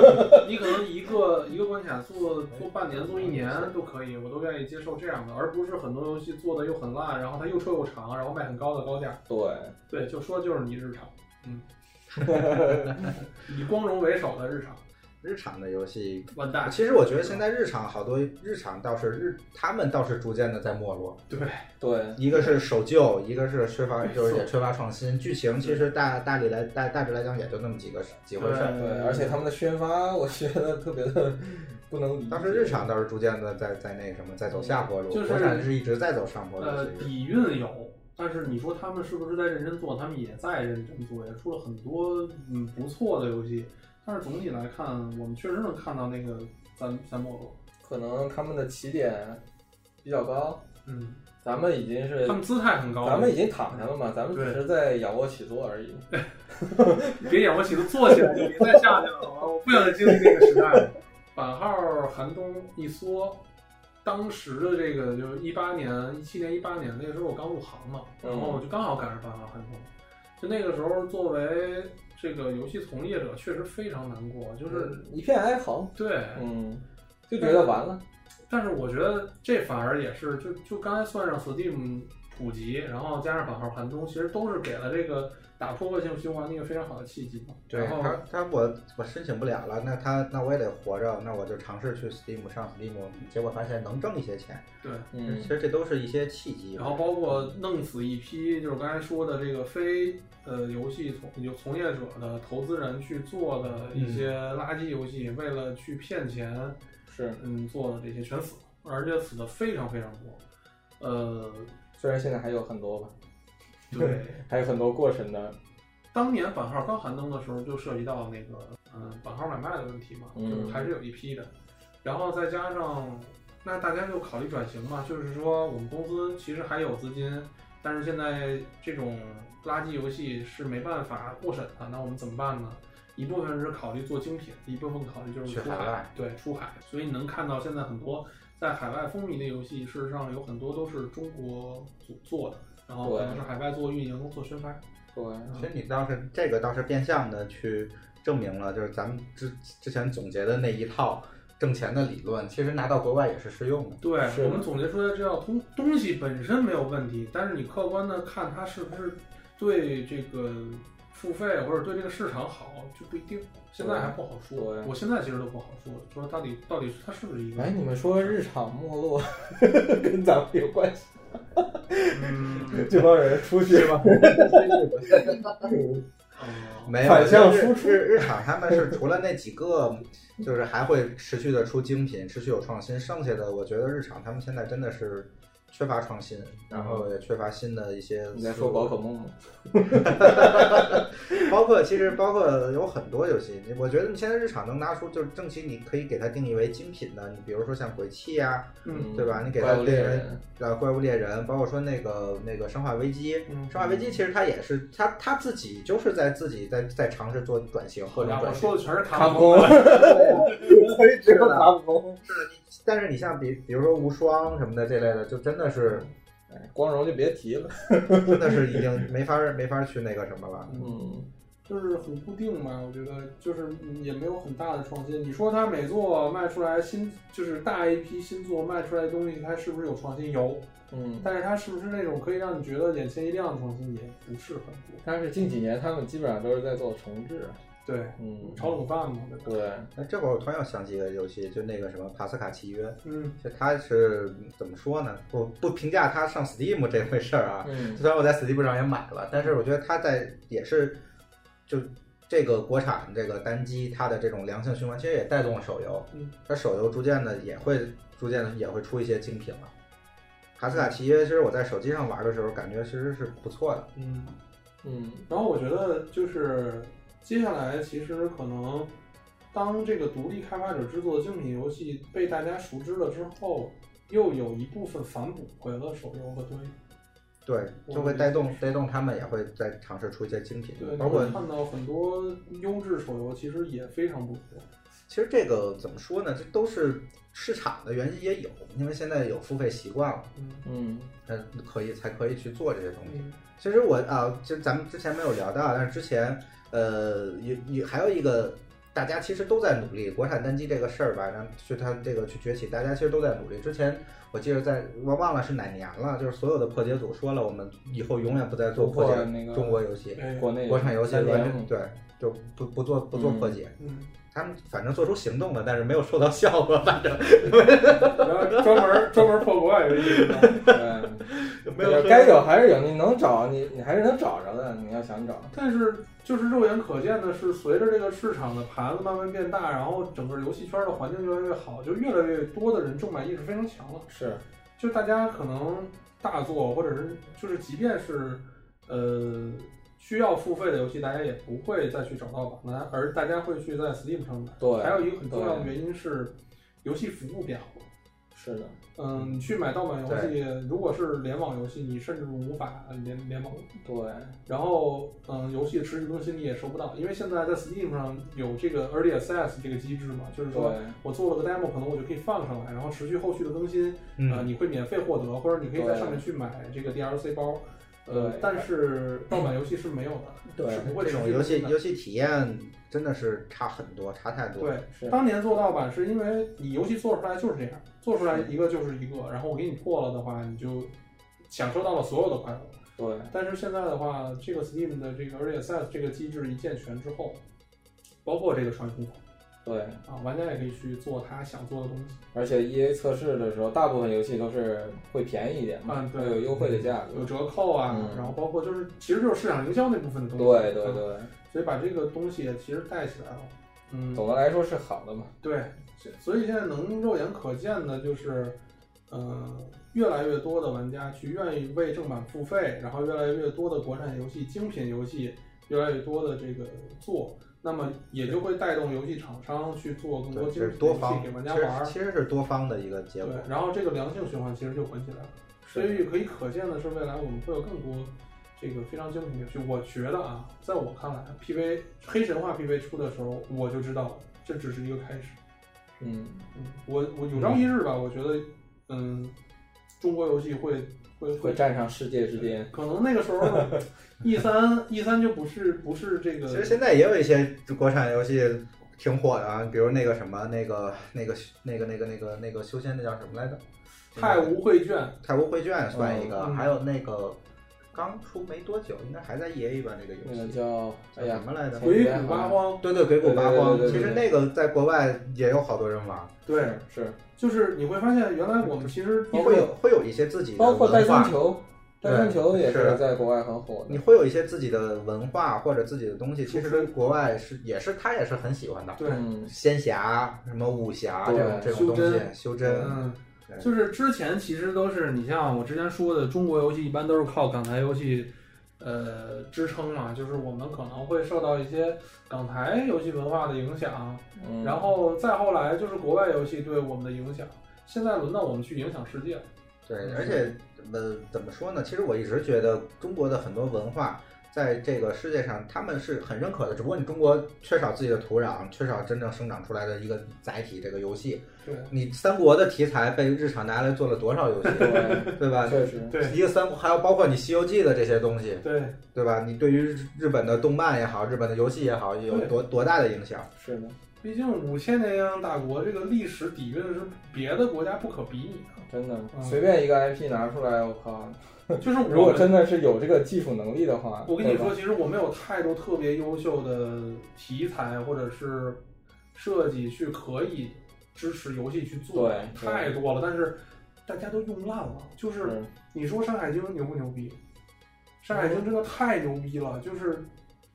A: 你可能一个一个关卡做做半年、做一年都可以，我都愿意接受这样的，而不是很多游戏做的又很烂，然后它又臭又长，然后卖很高的高价。
B: 对，
A: 对，就说就是你日常，嗯，*laughs* *laughs* 以光荣为首的日常。
C: 日常的游戏
A: 完蛋。
C: 其实我觉得现在日常好多日常倒是日，他们倒是逐渐的在没落。
A: 对
B: 对，
C: 一个是守旧，一个是缺乏，就是也缺乏创新。剧情其实大大体来大大致来讲也就那么几个几回事。
B: 对，而且他们的宣发我觉得特别的不能理解。
C: 当时日常倒是逐渐的在在那什么在走下坡路，
A: 国
C: 产是一直在走上坡路。
A: 呃，底蕴有，但是你说他们是不是在认真做？他们也在认真做，也出了很多嗯不错的游戏。但是总体来看，我们确实能看到那个三三没落，
B: 可能他们的起点比较高，
A: 嗯，
B: 咱们已经是
A: 他们姿态很高，
B: 咱们已经躺下了嘛，咱们只是在仰卧起坐而已。*laughs*
A: 别仰卧起坐，坐起来就别再下去了，好吧？我不想再经历那个时代。版号寒冬一缩，当时的这个就是一八年、一七年、一八年那个时候我刚入行嘛，然后就刚好赶上版号寒冬，就那个时候作为。这个游戏从业者确实非常难过，就是
B: 一片哀嚎。
A: 对，
B: 嗯，就觉得完了。
A: 但是我觉得这反而也是，就就刚才算上 Steam 普及，然后加上版号寒冬，其实都是给了这个。打破恶性循环的一个非常好的契机嘛。
C: 对他，他我我申请不了了，那他那我也得活着，那我就尝试去 Steam 上 Steam，结果发现能挣一些钱。
A: 对，
B: 嗯，
C: 其实这都是一些契机。
A: 然后包括弄死一批，就是刚才说的这个非呃游戏从有从业者的投资人去做的一些垃圾游戏，为了去骗钱，
B: 是
A: 嗯做的这些全死了，而且死的非常非常多。呃，
B: 虽然现在还有很多吧。
A: 对，*laughs*
B: 还有很多过程的。
A: 当年版号刚寒冬的时候，就涉及到那个嗯版号买卖的问题嘛，就是还是有一批的。然后再加上，那大家就考虑转型嘛，就是说我们公司其实还有资金，但是现在这种垃圾游戏是没办法过审的，那我们怎么办呢？一部分是考虑做精品，一部分考虑就是出
C: 海，
A: 对出海。所以你能看到现在很多在海外风靡的游戏，事实上有很多都是中国组做的。然后可能是海外做运营、做宣发。
B: 对，
C: 其实你倒是这个倒是变相的去证明了，就是咱们之之前总结的那一套挣钱的理论，其实拿到国外也是适用的。
A: 对我们总结出来这套东东西本身没有问题，但是你客观的看它是不是对这个付费或者对这个市场好就不一定。现在还不好说。我现在其实都不好说，说到底到底它是不是一个？
B: 哎，你们说日常没落跟咱们有关系？
A: 嗯，
B: 这帮人出去吗？*laughs*
C: 没有，
B: 反向输出。
C: 日产他们是除了那几个，就是还会持续的出精品，持续有创新。剩下的，我觉得日产他们现在真的是。缺乏创新，然后也缺乏新的一些。
B: 你在说宝可梦吗？*laughs*
C: 包括其实包括有很多游戏，我觉得你现在日常能拿出就是正期，你可以给它定义为精品的。你比如说像鬼泣呀，
A: 嗯，
C: 对吧？你给它猎人呃怪物猎人，包括说那个那个生化危机，生化危机其实它也是它它自己就是在自己在在尝试做转型。
A: 好家伙，说的全是
B: 卡普空，
C: 对，*laughs* *laughs*
B: 只有卡普空。
C: 是的，但是你像比比如说无双什么的这类的，就真的是，
B: 哎，光荣就别提了，*laughs*
C: 真的是已经没法没法去那个什么了。
A: 嗯，就是很固定嘛，我觉得就是也没有很大的创新。你说他每座卖出来新，就是大一批新作卖出来的东西，它是不是有创新？有，
B: 嗯，
A: 但是它是不是那种可以让你觉得眼前一亮的创新，也不是很多。
B: 但是近几年他们基本上都是在做重置。
A: 对，
B: 嗯，
A: 炒冷饭嘛，
B: 对。
C: 那这会儿我突然又想起一个游戏，就那个什么《帕斯卡契约》。
A: 嗯，
C: 就它是怎么说呢？不不评价它上 Steam 这回事儿啊。
B: 嗯。
C: 虽然我在 Steam 上也买了，但是我觉得它在也是，就这个国产这个单机，它的这种良性循环，其实也带动了手游。
A: 嗯。
C: 它手游逐渐的也会逐渐的也会出一些精品了。帕斯卡契约其实我在手机上玩的时候，感觉其实是不错的。
A: 嗯
B: 嗯。
A: 然后我觉得就是。接下来其实可能，当这个独立开发者制作的精品游戏被大家熟知了之后，又有一部分反哺回了手游和端游。
C: 对，就会带动带动他们也会再尝试出一些精品，
A: 对，
C: 包括
A: 看到很多优质手游其实也非常不错。
C: 其实这个怎么说呢？这都是市场的原因也有，因为现在有付费习惯了，
B: 嗯
C: 嗯，可以才可以去做这些东西。其实我啊，就咱们之前没有聊到，但是之前呃也也还有一个。大家其实都在努力，国产单机这个事儿吧，让去它这个去崛起，大家其实都在努力。之前我记得在我忘了是哪年了，就是所有的破解组说了，我们以后永远不再做破解中国游戏，
B: 国内
C: 国产游戏对，就不不做不做破解。
A: 嗯。
C: 他们反正做出行动了，但是没有受到效果，反正
A: 专门专门破国外游戏，*laughs*
C: 没有
B: 该有还是有，你能找你你还是能找着的，你要想找。
A: 但是就是肉眼可见的是，随着这个市场的盘子慢慢变大，然后整个游戏圈的环境越来越好，就越来越多的人购买意识非常强了。
B: 是，
A: 就大家可能大作或者是就是即便是呃。需要付费的游戏，大家也不会再去找到版了，而大家会去在 Steam 上买。
B: 对，
A: 还有一个很重要的原因是，游戏服务变好了。
B: 是的，
A: 嗯，你去买盗版游戏，如果是联网游戏，你甚至无法联联网。
B: 对。
A: 然后，嗯，游戏的持续更新你也收不到，因为现在在 Steam 上有这个 Early Access 这个机制嘛，就是说我做了个 demo，可能我就可以放上来，然后持续后续的更新，呃，你会免费获得，或者你可以在上面去买这个 DLC 包。呃，但是盗版游戏是没有的，
B: 对，
A: 是不会
C: 这种游戏游戏体验真的是差很多，差太多。
A: 对，当年做盗版是因为你游戏做出来就是这样，做出来一个就是一个，然后我给你破了的话，你就享受到了所有的快乐。
B: 对，
A: 但是现在的话，这个 Steam 的这个 Early Access 这个机制一健全之后，包括这个传送款。
B: 对
A: 啊，玩家也可以去做他想做的东西，
B: 而且 E A 测试的时候，大部分游戏都是会便宜一点嘛，
A: 对，
B: 有优惠的价格，
A: 有折扣啊，然后包括就是，其实就是市场营销那部分的东西，
B: 对对对，
A: 所以把这个东西其实带起来了，嗯，
B: 总的来说是好的嘛，
A: 对，所以现在能肉眼可见的就是，嗯，越来越多的玩家去愿意为正版付费，然后越来越多的国产游戏、精品游戏越来越多的这个做。那么也就会带动游戏厂商去做更多精品游戏给玩家玩，
C: 其实是多方的一个结果。
A: 对，然后这个良性循环其实就滚起来了。所以可以可见的是，未来我们会有更多这个非常精品的游戏。我觉得啊，在我看来，PV 黑神话 PV 出的时候，我就知道这只是一个开始。
B: 嗯
A: 嗯，我我有朝一日吧，我觉得嗯，中国游戏会。会
B: 会站上世界之巅，
A: 可能那个时候，*laughs* E 三 E 三就不是不是这个。
C: 其实现在也有一些国产游戏挺火的，比如那个什么那个那个那个那个那个那个修仙那叫什么来着？
A: 太无绘卷，
C: 太无绘卷算一个，还有那个刚出没多久，应该还在 E A 吧？那个游
B: 戏叫
C: 叫什么来着？
A: 鬼谷八荒。
C: 对对，鬼谷八荒。其实那个在国外也有好多人玩。
A: 对，
B: 是。
A: 就是你会发现，原来我们其实
C: 会有会有一些自己的
B: 包括
C: 带
B: 星球，带星球也
C: 是
B: 在国外很火。
C: 你会有一些自己的文化或者自己的东西，其实国外是也是他也是很喜欢的。
A: 对，
C: 仙侠什么武侠这种这种东西，修真。
A: 嗯，就是之前其实都是你像我之前说的，中国游戏一般都是靠港台游戏。呃，支撑嘛，就是我们可能会受到一些港台游戏文化的影响，然后再后来就是国外游戏对我们的影响。现在轮到我们去影响世界了。
C: 对，而且呃，怎么说呢？其实我一直觉得中国的很多文化。在这个世界上，他们是很认可的，只不过你中国缺少自己的土壤，缺少真正生长出来的一个载体。这个游戏，
A: 对
C: 你三国的题材被日常拿来做了多少游戏，对吧？
B: 确实，
A: 对
C: 一个三国，还有包括你《西游记》的这些东西，
A: 对
C: 对吧？你对于日本的动漫也好，日本的游戏也好，有多多大的影响？
B: 是的，
A: 毕竟五千年泱泱大国，这个历史底蕴是别的国家不可比拟的。
B: 真的，随便一个 IP 拿出来，我靠。*laughs*
A: 就是
B: 如果真的是有这个技术能力的话，
A: 我跟你说，其实我没有太多特别优秀的题材或者是设计去可以支持游戏去做，太多了。但是大家都用烂了。就是你说《山海经》牛不牛逼？《山海经》真的太牛逼了，就是。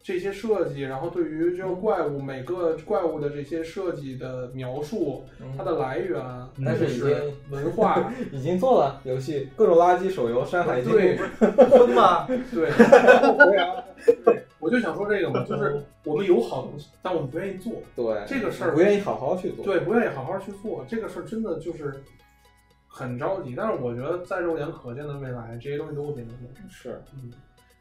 A: 这些设计，然后对于这个怪物每个怪物的这些设计的描述，它的来源，
B: 但是已经
A: 文化 *laughs*
B: 已经做了游戏，各种垃圾手游《山海经》*laughs* *laughs*
A: 对
C: 喷吗？
A: 对，对，我就想说这个嘛，就是我们有好东西，但我们不愿意做。
B: 对，
A: 这个事儿
B: 不愿意好好去做。
A: 对，不愿意好好去做这个事儿，真的就是很着急。但是我觉得在肉眼可见的未来，这些东西都会变成现实。
B: 是，
A: 嗯，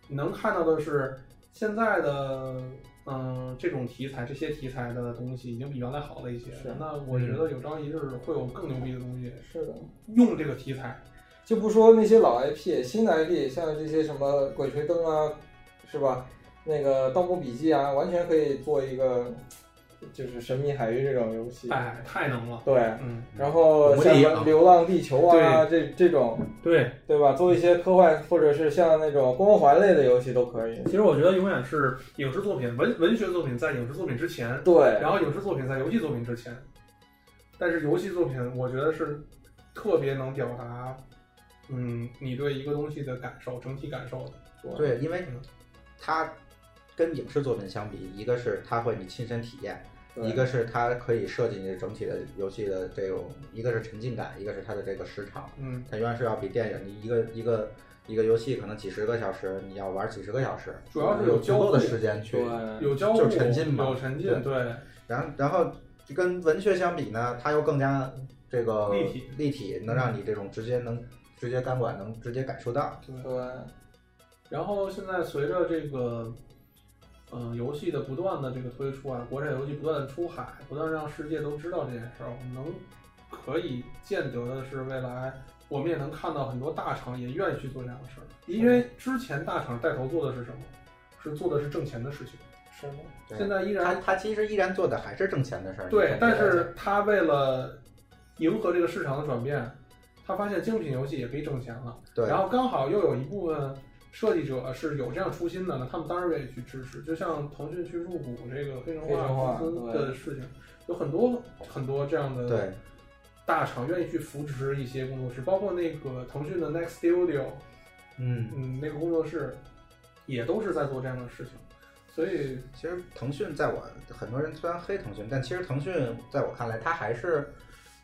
A: 你能看到的是现在的。嗯，这种题材，这些题材的东西已经比原来好了一些。
B: 是，
A: 那我觉得有朝一日会有更牛逼的东西。
B: 是的，
A: 用这个题材，
B: 就不说那些老 IP，新的 IP，像这些什么《鬼吹灯》啊，是吧？那个《盗墓笔记》啊，完全可以做一个。就是神秘海域这种游戏，
A: 哎，太能了。
B: 对，
A: 嗯，
B: 然后像《流浪地球》啊，这这种，
A: 对
B: 对吧？做一些科幻或者是像那种光环类的游戏都可以。
A: 其实我觉得永远是影视作品、文文学作品在影视作品之前，
B: 对，
A: 然后影视作品在游戏作品之前。但是游戏作品，我觉得是特别能表达，嗯，你对一个东西的感受、整体感受的。
C: 对，因为它跟影视作品相比，一个是它会你亲身体验。一个是它可以设计你整体的游戏的这种，一个是沉浸感，一个是它的这个时长。
A: 嗯，
C: 它永远是要比电影，你一个一个一个游戏可能几十个小时，你要玩几十个小时，
A: 主要是
C: 有
A: 足
C: 够的时间去
A: 有交互，
C: 就沉浸嘛，
A: 有沉浸。对。
C: 然后然后跟文学相比呢，它又更加这个
A: 立体，
C: 立体能让你这种直接能直接感官能直接感受到。
B: 对。
A: 然后现在随着这个。嗯，游戏的不断的这个推出啊，国产游戏不断的出海，不断让世界都知道这件事儿。我们能可以见得的是，未来我们也能看到很多大厂也愿意去做这样的事儿。因为之前大厂带头做的是什么？是做的是挣钱的事情。
B: 是吗？
A: 现在依然
C: 他他其实依然做的还是挣钱的事儿。
A: 对，但是他为了迎合这个市场的转变，他发现精品游戏也可以挣钱了。
C: 对，
A: 然后刚好又有一部分。设计者是有这样初心的，那他们当然愿意去支持。就像腾讯去入股这个黑神话公司的事情，有很多很多这样的大厂愿意去扶持一些工作室，包括那个腾讯的 Next Studio，
C: 嗯
A: 嗯，那个工作室也都是在做这样的事情。所以，
C: 其实腾讯在我很多人虽然黑腾讯，但其实腾讯在我看来，它还是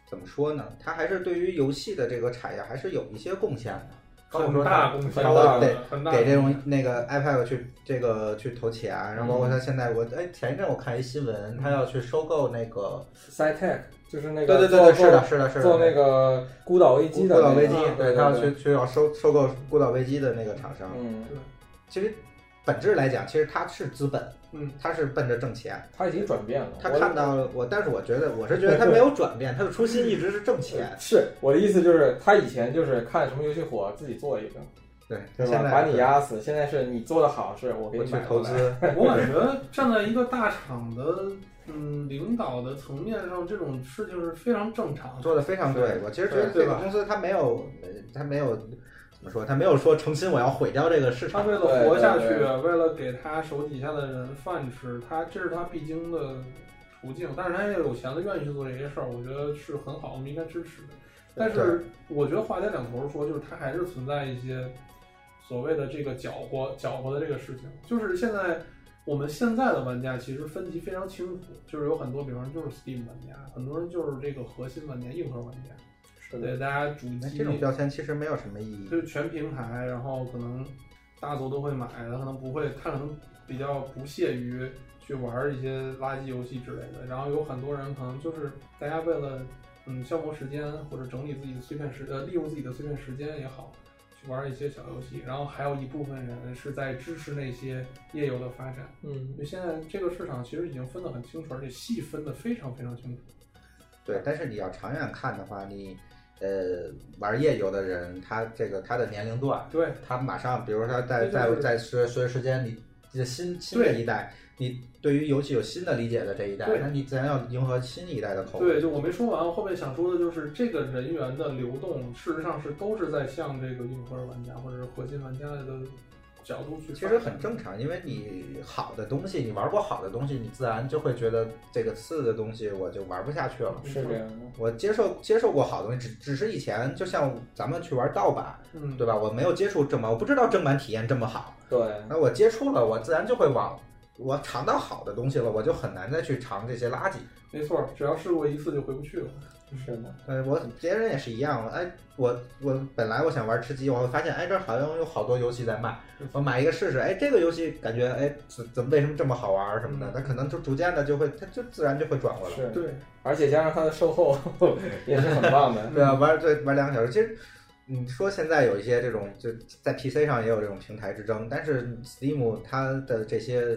C: 怎么说呢？它还是对于游戏的这个产业还是有一些贡献的。
A: 很大贡献，
C: 得给这种那个 iPad 去这个去投钱，然后包括他现在我哎前一阵我看一新闻，他要去收购那个
B: SciTech，就是那个
C: 对对对对是的是的是的
B: 做那个孤岛危机的
C: 孤岛危机，
B: 对
C: 他要去去要收收购孤岛危机的那个厂商，
B: 嗯，
A: 对，
C: 其实本质来讲，其实他是资本。
A: 嗯，
C: 他是奔着挣钱，
B: 他已经转变了。
C: 他看到了我，但是我觉得，我是觉得 *laughs* 他没有转变，他的初心一直是挣钱。*laughs*
B: 是我的意思就是，他以前就是看什么游戏火，自己做一个，
C: 对，
B: 对吧？把你压死。现在是你做的好，是我给你去
C: 投资。*laughs*
A: 我感觉站在一个大厂的嗯领导的层面上，这种事情是非常正常，
C: 做的非常对。我其实觉得这个公司他没有，他没有。怎么说？他没有说诚心我要毁掉这个市场。
A: 他为了活下去，为了给他手底下的人饭吃，他这是他必经的途径。但是他也有钱了，愿意去做这些事儿，我觉得是很好，我们应该支持的。但是我觉得话在两头说，就是他还是存在一些所谓的这个搅和、搅和的这个事情。就是现在我们现在的玩家其实分级非常清楚，就是有很多，比方说就是 Steam 玩家，很多人就是这个核心玩家、硬核玩家。对，大家主机
C: 这种标签其实没有什么意义，
A: 就是全平台，然后可能大作都会买，他可能不会，他可能比较不屑于去玩一些垃圾游戏之类的。然后有很多人可能就是大家为了嗯消磨时间或者整理自己的碎片时呃利用自己的碎片时间也好，去玩一些小游戏。然后还有一部分人是在支持那些页游的发展。
B: 嗯，
A: 就现在这个市场其实已经分得很清楚，而且细分的非常非常清楚。
C: 对，但是你要长远看的话，你。呃，玩夜游的人，他这个他的年龄段，
A: 对，
C: 他马上，比如说他在在在随随着时间，你这新新的一代，你对于游戏有新的理解的这一代，那你自然要迎合新一代的口味。
A: 对，就我没说完，我后面想说的就是这个人员的流动，事实上是都是在向这个硬核玩家或者是核心玩家的。角度去，
C: 其实很正常，因为你好的东西，你玩过好的东西，你自然就会觉得这个次的东西我就玩不下去了。
B: 是这样的，
C: 我接受接受过好东西，只只是以前就像咱们去玩盗版，
A: 嗯，
C: 对吧？我没有接触正版，我不知道正版体验这么好。
B: 对，
C: 那我接触了，我自然就会往我尝到好的东西了，我就很难再去尝这些垃圾。
A: 没错，只要试过一次就回不去了。
B: 是吗，
C: 呃，我别人也是一样。哎，我我本来我想玩吃鸡，我会发现，哎，这好像有好多游戏在卖，我买一个试试。哎，这个游戏感觉，哎，怎怎么为什么这么好玩什么的？它可能就逐渐的就会，它就自然就会转过来。
B: 是，
A: 对，*laughs*
B: 而且加上它的售后也是很棒的。*laughs*
C: 对啊，玩对玩两个小时，其实。你说现在有一些这种就在 PC 上也有这种平台之争，但是 Steam 它的这些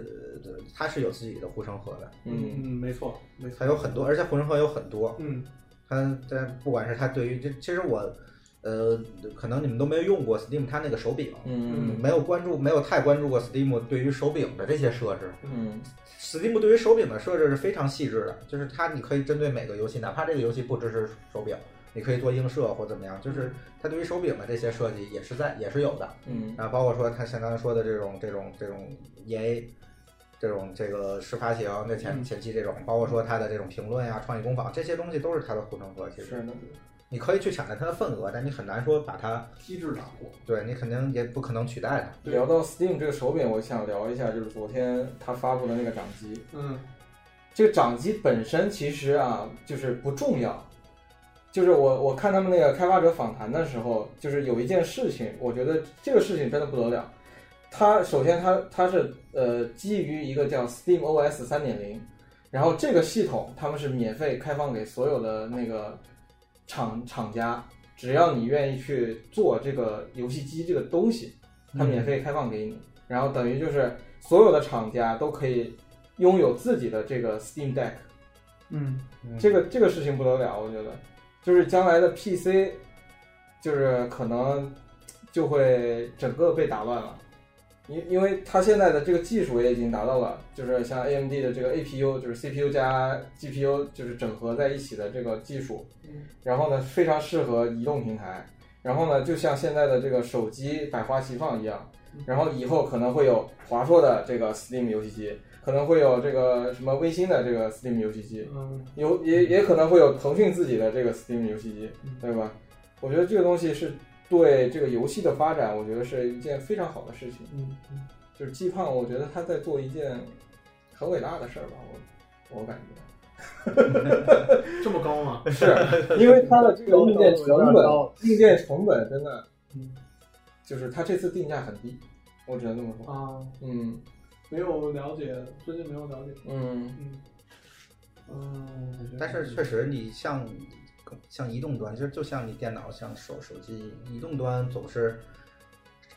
C: 它是有自己的护城河的。
A: 嗯嗯，没错，没错。
C: 它有很多，而且护城河有很多。
A: 嗯，
C: 它在不管是它对于这，其实我呃，可能你们都没有用过 Steam 它那个手柄，
A: 嗯，
C: 没有关注，没有太关注过 Steam 对于手柄的这些设置。
B: 嗯
C: ，Steam 对于手柄的设置是非常细致的，就是它你可以针对每个游戏，哪怕这个游戏不支持手柄。你可以做映射或怎么样，就是它对于手柄的这些设计也是在也是有的，
B: 嗯，
C: 然后包括说它像刚才说的这种这种这种 E A，这种这个试发行这前前期这种，包括说它的这种评论呀、创意工坊这些东西都是它的护城河。其实
B: 是的，
C: 你可以去抢占它的份额，但你很难说把它
A: 机制打破。
C: 对你肯定也不可能取代
B: 它。聊到 Steam 这个手柄，我想聊一下，就是昨天它发布的那个掌机，
A: 嗯，
B: 这个掌机本身其实啊就是不重要。就是我我看他们那个开发者访谈的时候，就是有一件事情，我觉得这个事情真的不得了。它首先它它是呃基于一个叫 Steam OS 三点零，然后这个系统他们是免费开放给所有的那个厂厂家，只要你愿意去做这个游戏机这个东西，它免费开放给你。然后等于就是所有的厂家都可以拥有自己的这个 Steam Deck。
A: 嗯，
B: 这个这个事情不得了，我觉得。就是将来的 PC，就是可能就会整个被打乱了，因因为它现在的这个技术也已经达到了，就是像 AMD 的这个 APU，就是 CPU 加 GPU 就是整合在一起的这个技术，然后呢非常适合移动平台，然后呢就像现在的这个手机百花齐放一样，然后以后可能会有华硕的这个 Steam 游戏机。可能会有这个什么微星的这个 Steam 游戏机，
A: 嗯，
B: 有也也可能会有腾讯自己的这个 Steam 游戏机，对吧？我觉得这个东西是对这个游戏的发展，我觉得是一件非常好的事情。
A: 嗯嗯，
B: 就是季胖，我觉得他在做一件很伟大的事儿吧，我我感觉。*laughs*
A: 这么高吗？*laughs*
B: 是因为它的这个硬件成本，硬件成本真的，
A: 嗯，
B: 就是它这次定价很低，我只能这么说
A: 啊，
B: 嗯。
A: 没有了解，最近没有了解。
B: 嗯
A: 嗯嗯，
C: 但是确实，你像像移动端，其实就像你电脑、像手手机，移动端总是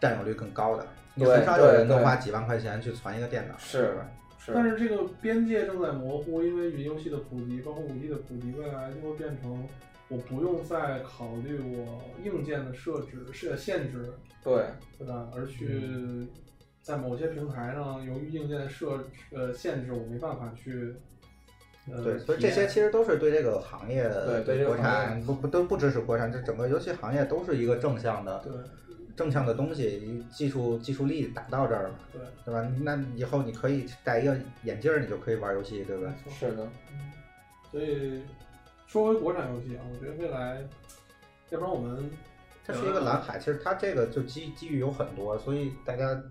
C: 占有率更高的。你很少有人能花几万块钱去攒一个电脑。
B: 是
C: 是。
A: 但是这个边界正在模糊，因为云游戏的普及，包括五 G 的普及，未来就会变成我不用再考虑我硬件的设置设限制，
B: 对
A: 对吧？而去。在某些平台上，由于硬件设呃限制，我没办法去。
C: 对，所以这些其实都是对这个行业，
B: 对对
C: 国产不不都不支持国产，这整个游戏行业都是一个正向的，
A: 对
C: 正向的东西，技术技术力打到这儿了，
A: 对
C: 对吧？那以后你可以戴一个眼镜，你就可以玩游戏，对吧？
B: 是的。
A: 所以说回国产游戏啊，我觉得未来，要不然我们
C: 它是一个蓝海，其实它这个就机机遇有很多，所以大家。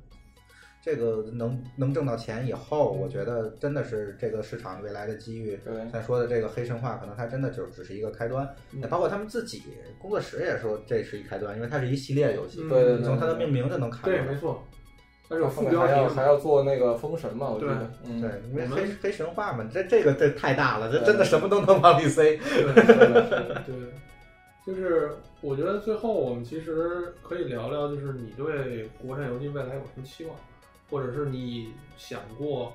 C: 这个能能挣到钱以后，我觉得真的是这个市场未来的机遇。
B: 对，
C: 咱说的这个黑神话，可能它真的就只是一个开端。包括他们自己工作室也说这是一开端，因为它是一系列游戏。
B: 对对
C: 对，从它的命名就能看出
A: 来。对，没错。但是有副标
B: 还要还要做那个封神嘛？我觉得。
C: 对，因为黑黑神话嘛，这这个这太大了，这真的什么都能往里
A: 塞。对，*laughs* 就是我觉得最后我们其实可以聊聊，就是你对国产游戏未来有什么期望？或者是你想过，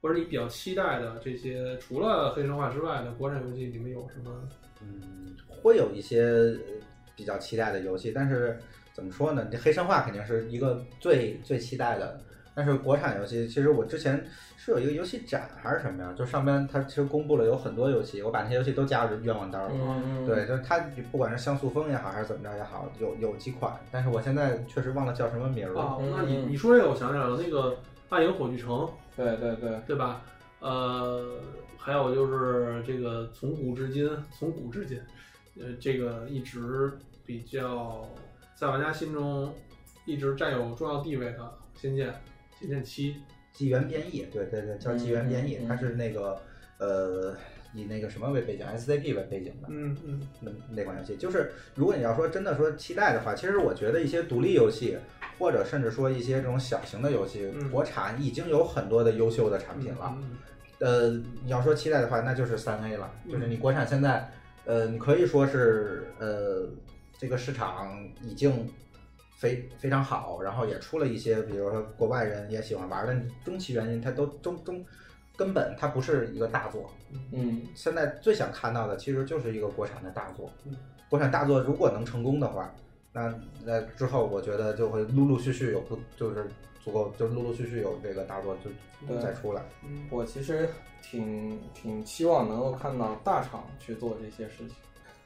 A: 或者你比较期待的这些，除了黑神话之外的国产游戏，你们有什么？
C: 嗯，会有一些比较期待的游戏，但是怎么说呢？这黑神话肯定是一个最最期待的。但是国产游戏，其实我之前是有一个游戏展还是什么呀？就上边它其实公布了有很多游戏，我把那些游戏都加入愿望单了。
B: 嗯
C: 对，就是它不管是像素风也好，还是怎么着也好，有有几款，但是我现在确实忘了叫什么名了。
A: 哦，那你你说这个，我想起来了，那个《暗影火炬城》。
B: 对对对，
A: 对吧？呃，还有就是这个从古至今，从古至今，呃，这个一直比较在玩家心中一直占有重要地位的《仙剑》。仙剑七，
C: 纪元变异，对对对，叫纪元变异，它是那个呃以那个什么为背景，SCP 为背景的，
A: 嗯嗯，
C: 那那款游戏，就是如果你要说真的说期待的话，其实我觉得一些独立游戏，或者甚至说一些这种小型的游戏，国产已经有很多的优秀的产品了。呃，你要说期待的话，那就是三 A 了，就是你国产现在，呃，你可以说是呃这个市场已经非非常好，然后也出了一些，比如说国外人也喜欢玩的，终其原因，它都终终。根本它不是一个大作，
B: 嗯，
C: 现在最想看到的其实就是一个国产的大作，
A: 嗯，
C: 国产大作如果能成功的话，那那之后我觉得就会陆陆续续有不就是足够，就陆陆续续有这个大作就再出来。
B: 嗯，我其实挺挺期望能够看到大厂去做这些事情。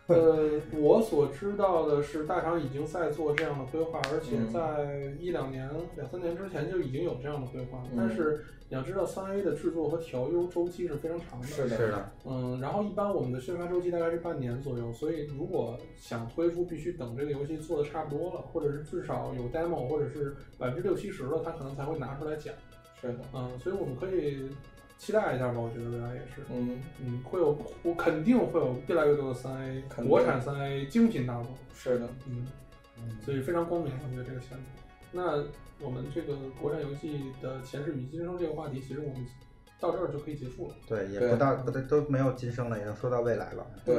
B: *laughs*
A: 呃，我所知道的是，大厂已经在做这样的规划，而且在一两年、两三年之前就已经有这样的规划。但是你要知道，三 A 的制作和调优周期是非常长的。
B: 是
C: 的，是的。
A: 嗯，然后一般我们的宣发周期大概是半年左右，所以如果想推出，必须等这个游戏做的差不多了，或者是至少有 demo，或者是百分之六七十了，他可能才会拿出来讲。
B: 是的，
A: 嗯，所以我们可以。期待一下吧，我觉得未来也是，
B: 嗯
A: 嗯，会有，我肯定会有越来越多的三 A 国产三 A 精品大作，
B: 是的，
A: 嗯，所以非常光明，我觉得这个前途。那我们这个国产游戏的前世与今生这个话题，其实我们到这儿就可以结束了。
C: 对，也不到，都都没有今生了，已经说到未来了。
B: 对，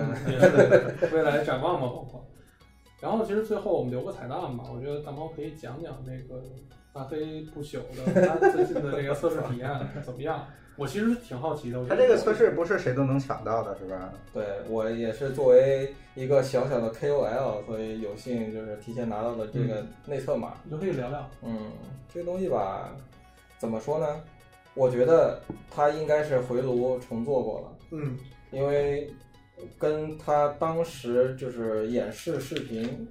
A: 未来展望嘛，包括。然后其实最后我们留个彩蛋吧，我觉得大猫可以讲讲那个大黑不朽的他最近的这个测试体验怎么样。我其实挺好奇的，
C: 他这个测试不是谁都能抢到的，是吧？
B: 对我也是作为一个小小的 KOL，所以有幸就是提前拿到了这个内测码，
A: 你就可以聊聊。
B: 嗯，这个东西吧，怎么说呢？我觉得它应该是回炉重做过了。
A: 嗯，
B: 因为跟他当时就是演示视频，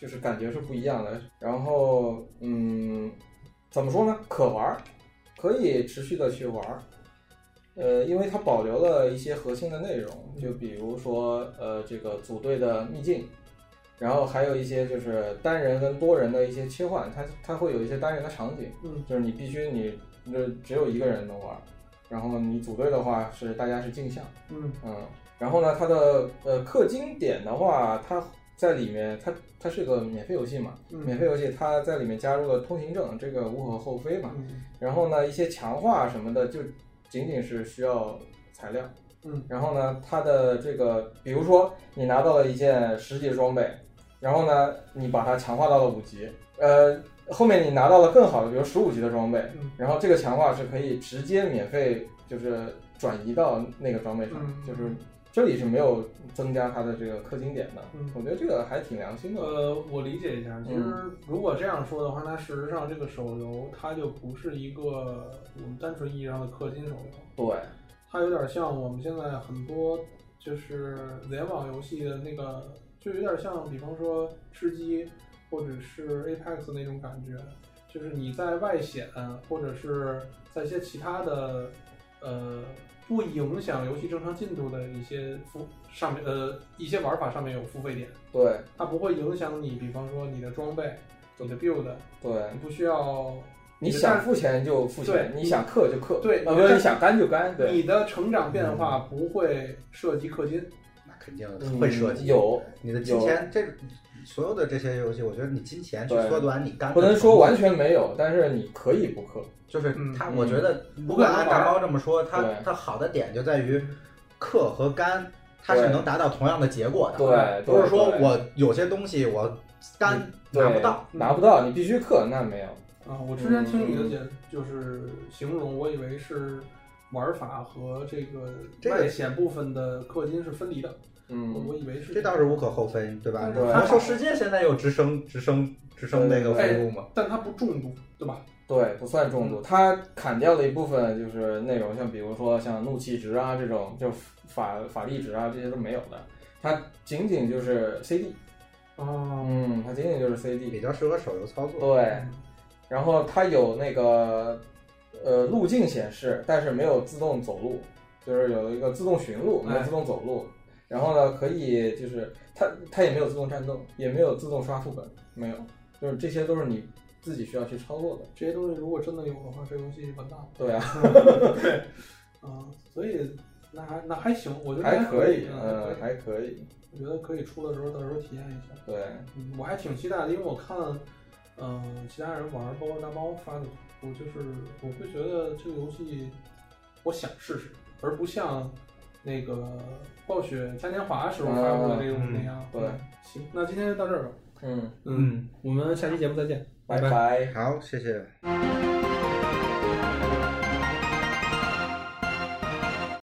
B: 就是感觉是不一样的。然后，嗯，怎么说呢？可玩，可以持续的去玩。呃，因为它保留了一些核心的内容，就比如说，呃，这个组队的秘境，然后还有一些就是单人跟多人的一些切换，它它会有一些单人的场景，
A: 嗯，
B: 就是你必须你那只有一个人能玩，然后你组队的话是大家是镜像，
A: 嗯
B: 嗯，然后呢，它的呃氪金点的话，它在里面，它它是个免费游戏嘛，免费游戏它在里面加入了通行证，这个无可厚非嘛，然后呢，一些强化什么的就。仅仅是需要材料，
A: 嗯，
B: 然后呢，它的这个，比如说你拿到了一件十级的装备，然后呢，你把它强化到了五级，呃，后面你拿到了更好的，比如十五级的装备，然后这个强化是可以直接免费就是转移到那个装备上，就是。这里是没有增加它的这个氪金点的，
A: 嗯，
B: 我觉得这个还挺良心的。
A: 呃，我理解一下，其实如果这样说的话，那事实上这个手游它就不是一个我们单纯意义上的氪金手
B: 游，对，
A: 它有点像我们现在很多就是联网游戏的那个，就有点像，比方说吃鸡或者是 Apex 那种感觉，就是你在外显或者是在一些其他的呃。不影响游戏正常进度的一些付上面呃一些玩法上面有付费点，
B: 对，
A: 它不会影响你，比方说你的装备，你的 build，
B: 对，
A: 你不需要，
B: 你想付钱就付钱，
A: 你
B: 想氪就氪，
A: 对，
B: 呃，你想干就干，对，
A: 你的成长变化不会涉及氪金，
C: 那肯定会涉及，
B: 有。
C: 你的金钱，这所有的这些游戏，我觉得你金钱去缩短你干，
B: 不能说完全没有，但是你可以不氪。
C: 就是他，我觉得不管按大猫这么说，他他好的点就在于氪和干，它是能达到同样的结果的。
B: 对，
C: 不是说我有些东西我干拿不到，
B: 拿不到，你必须氪，那没有。
A: 啊，我之前听你的解就是形容，我以为是玩法和这个外显部分的氪金是分离的。
B: 嗯，
A: 我以为是。
C: 这倒是无可厚非，对吧？
B: 魔
C: 兽世界现在有直升直升直升那个服务嘛？
A: 但它不重度，对吧？
B: 对，不算重度，它砍掉了一部分就是内容，像比如说像怒气值啊这种，就法法力值啊这些都没有的，它仅仅就是 CD。
A: 哦，
B: 嗯，它仅仅就是 CD，
C: 比较适合手游操作。
B: 对，然后它有那个呃路径显示，但是没有自动走路，就是有一个自动寻路，没有自动走路。然后呢，可以就是它它也没有自动战斗，也没有自动刷副本，没有，就是这些都是你。自己需要去操作的。
A: 这些东西如果真的有的话，这游戏完蛋了。
B: 对啊，*laughs*
A: 对，啊，所以那还那还行，我觉得
B: 还
A: 可
B: 以，嗯，还可以。
A: 我觉得可以出的时候，到时候体验一下。
B: 对，
A: 嗯，我还挺期待的，因为我看，嗯，其他人玩，包括大猫发的，我就是我会觉得这个游戏，我想试试，而不像那个暴雪嘉年华时候发布的那种那样。
B: 对，
A: 行，那今天就到这儿吧。
B: 嗯
A: 嗯，我们下期节目再见，拜
B: 拜。
C: 好，谢谢。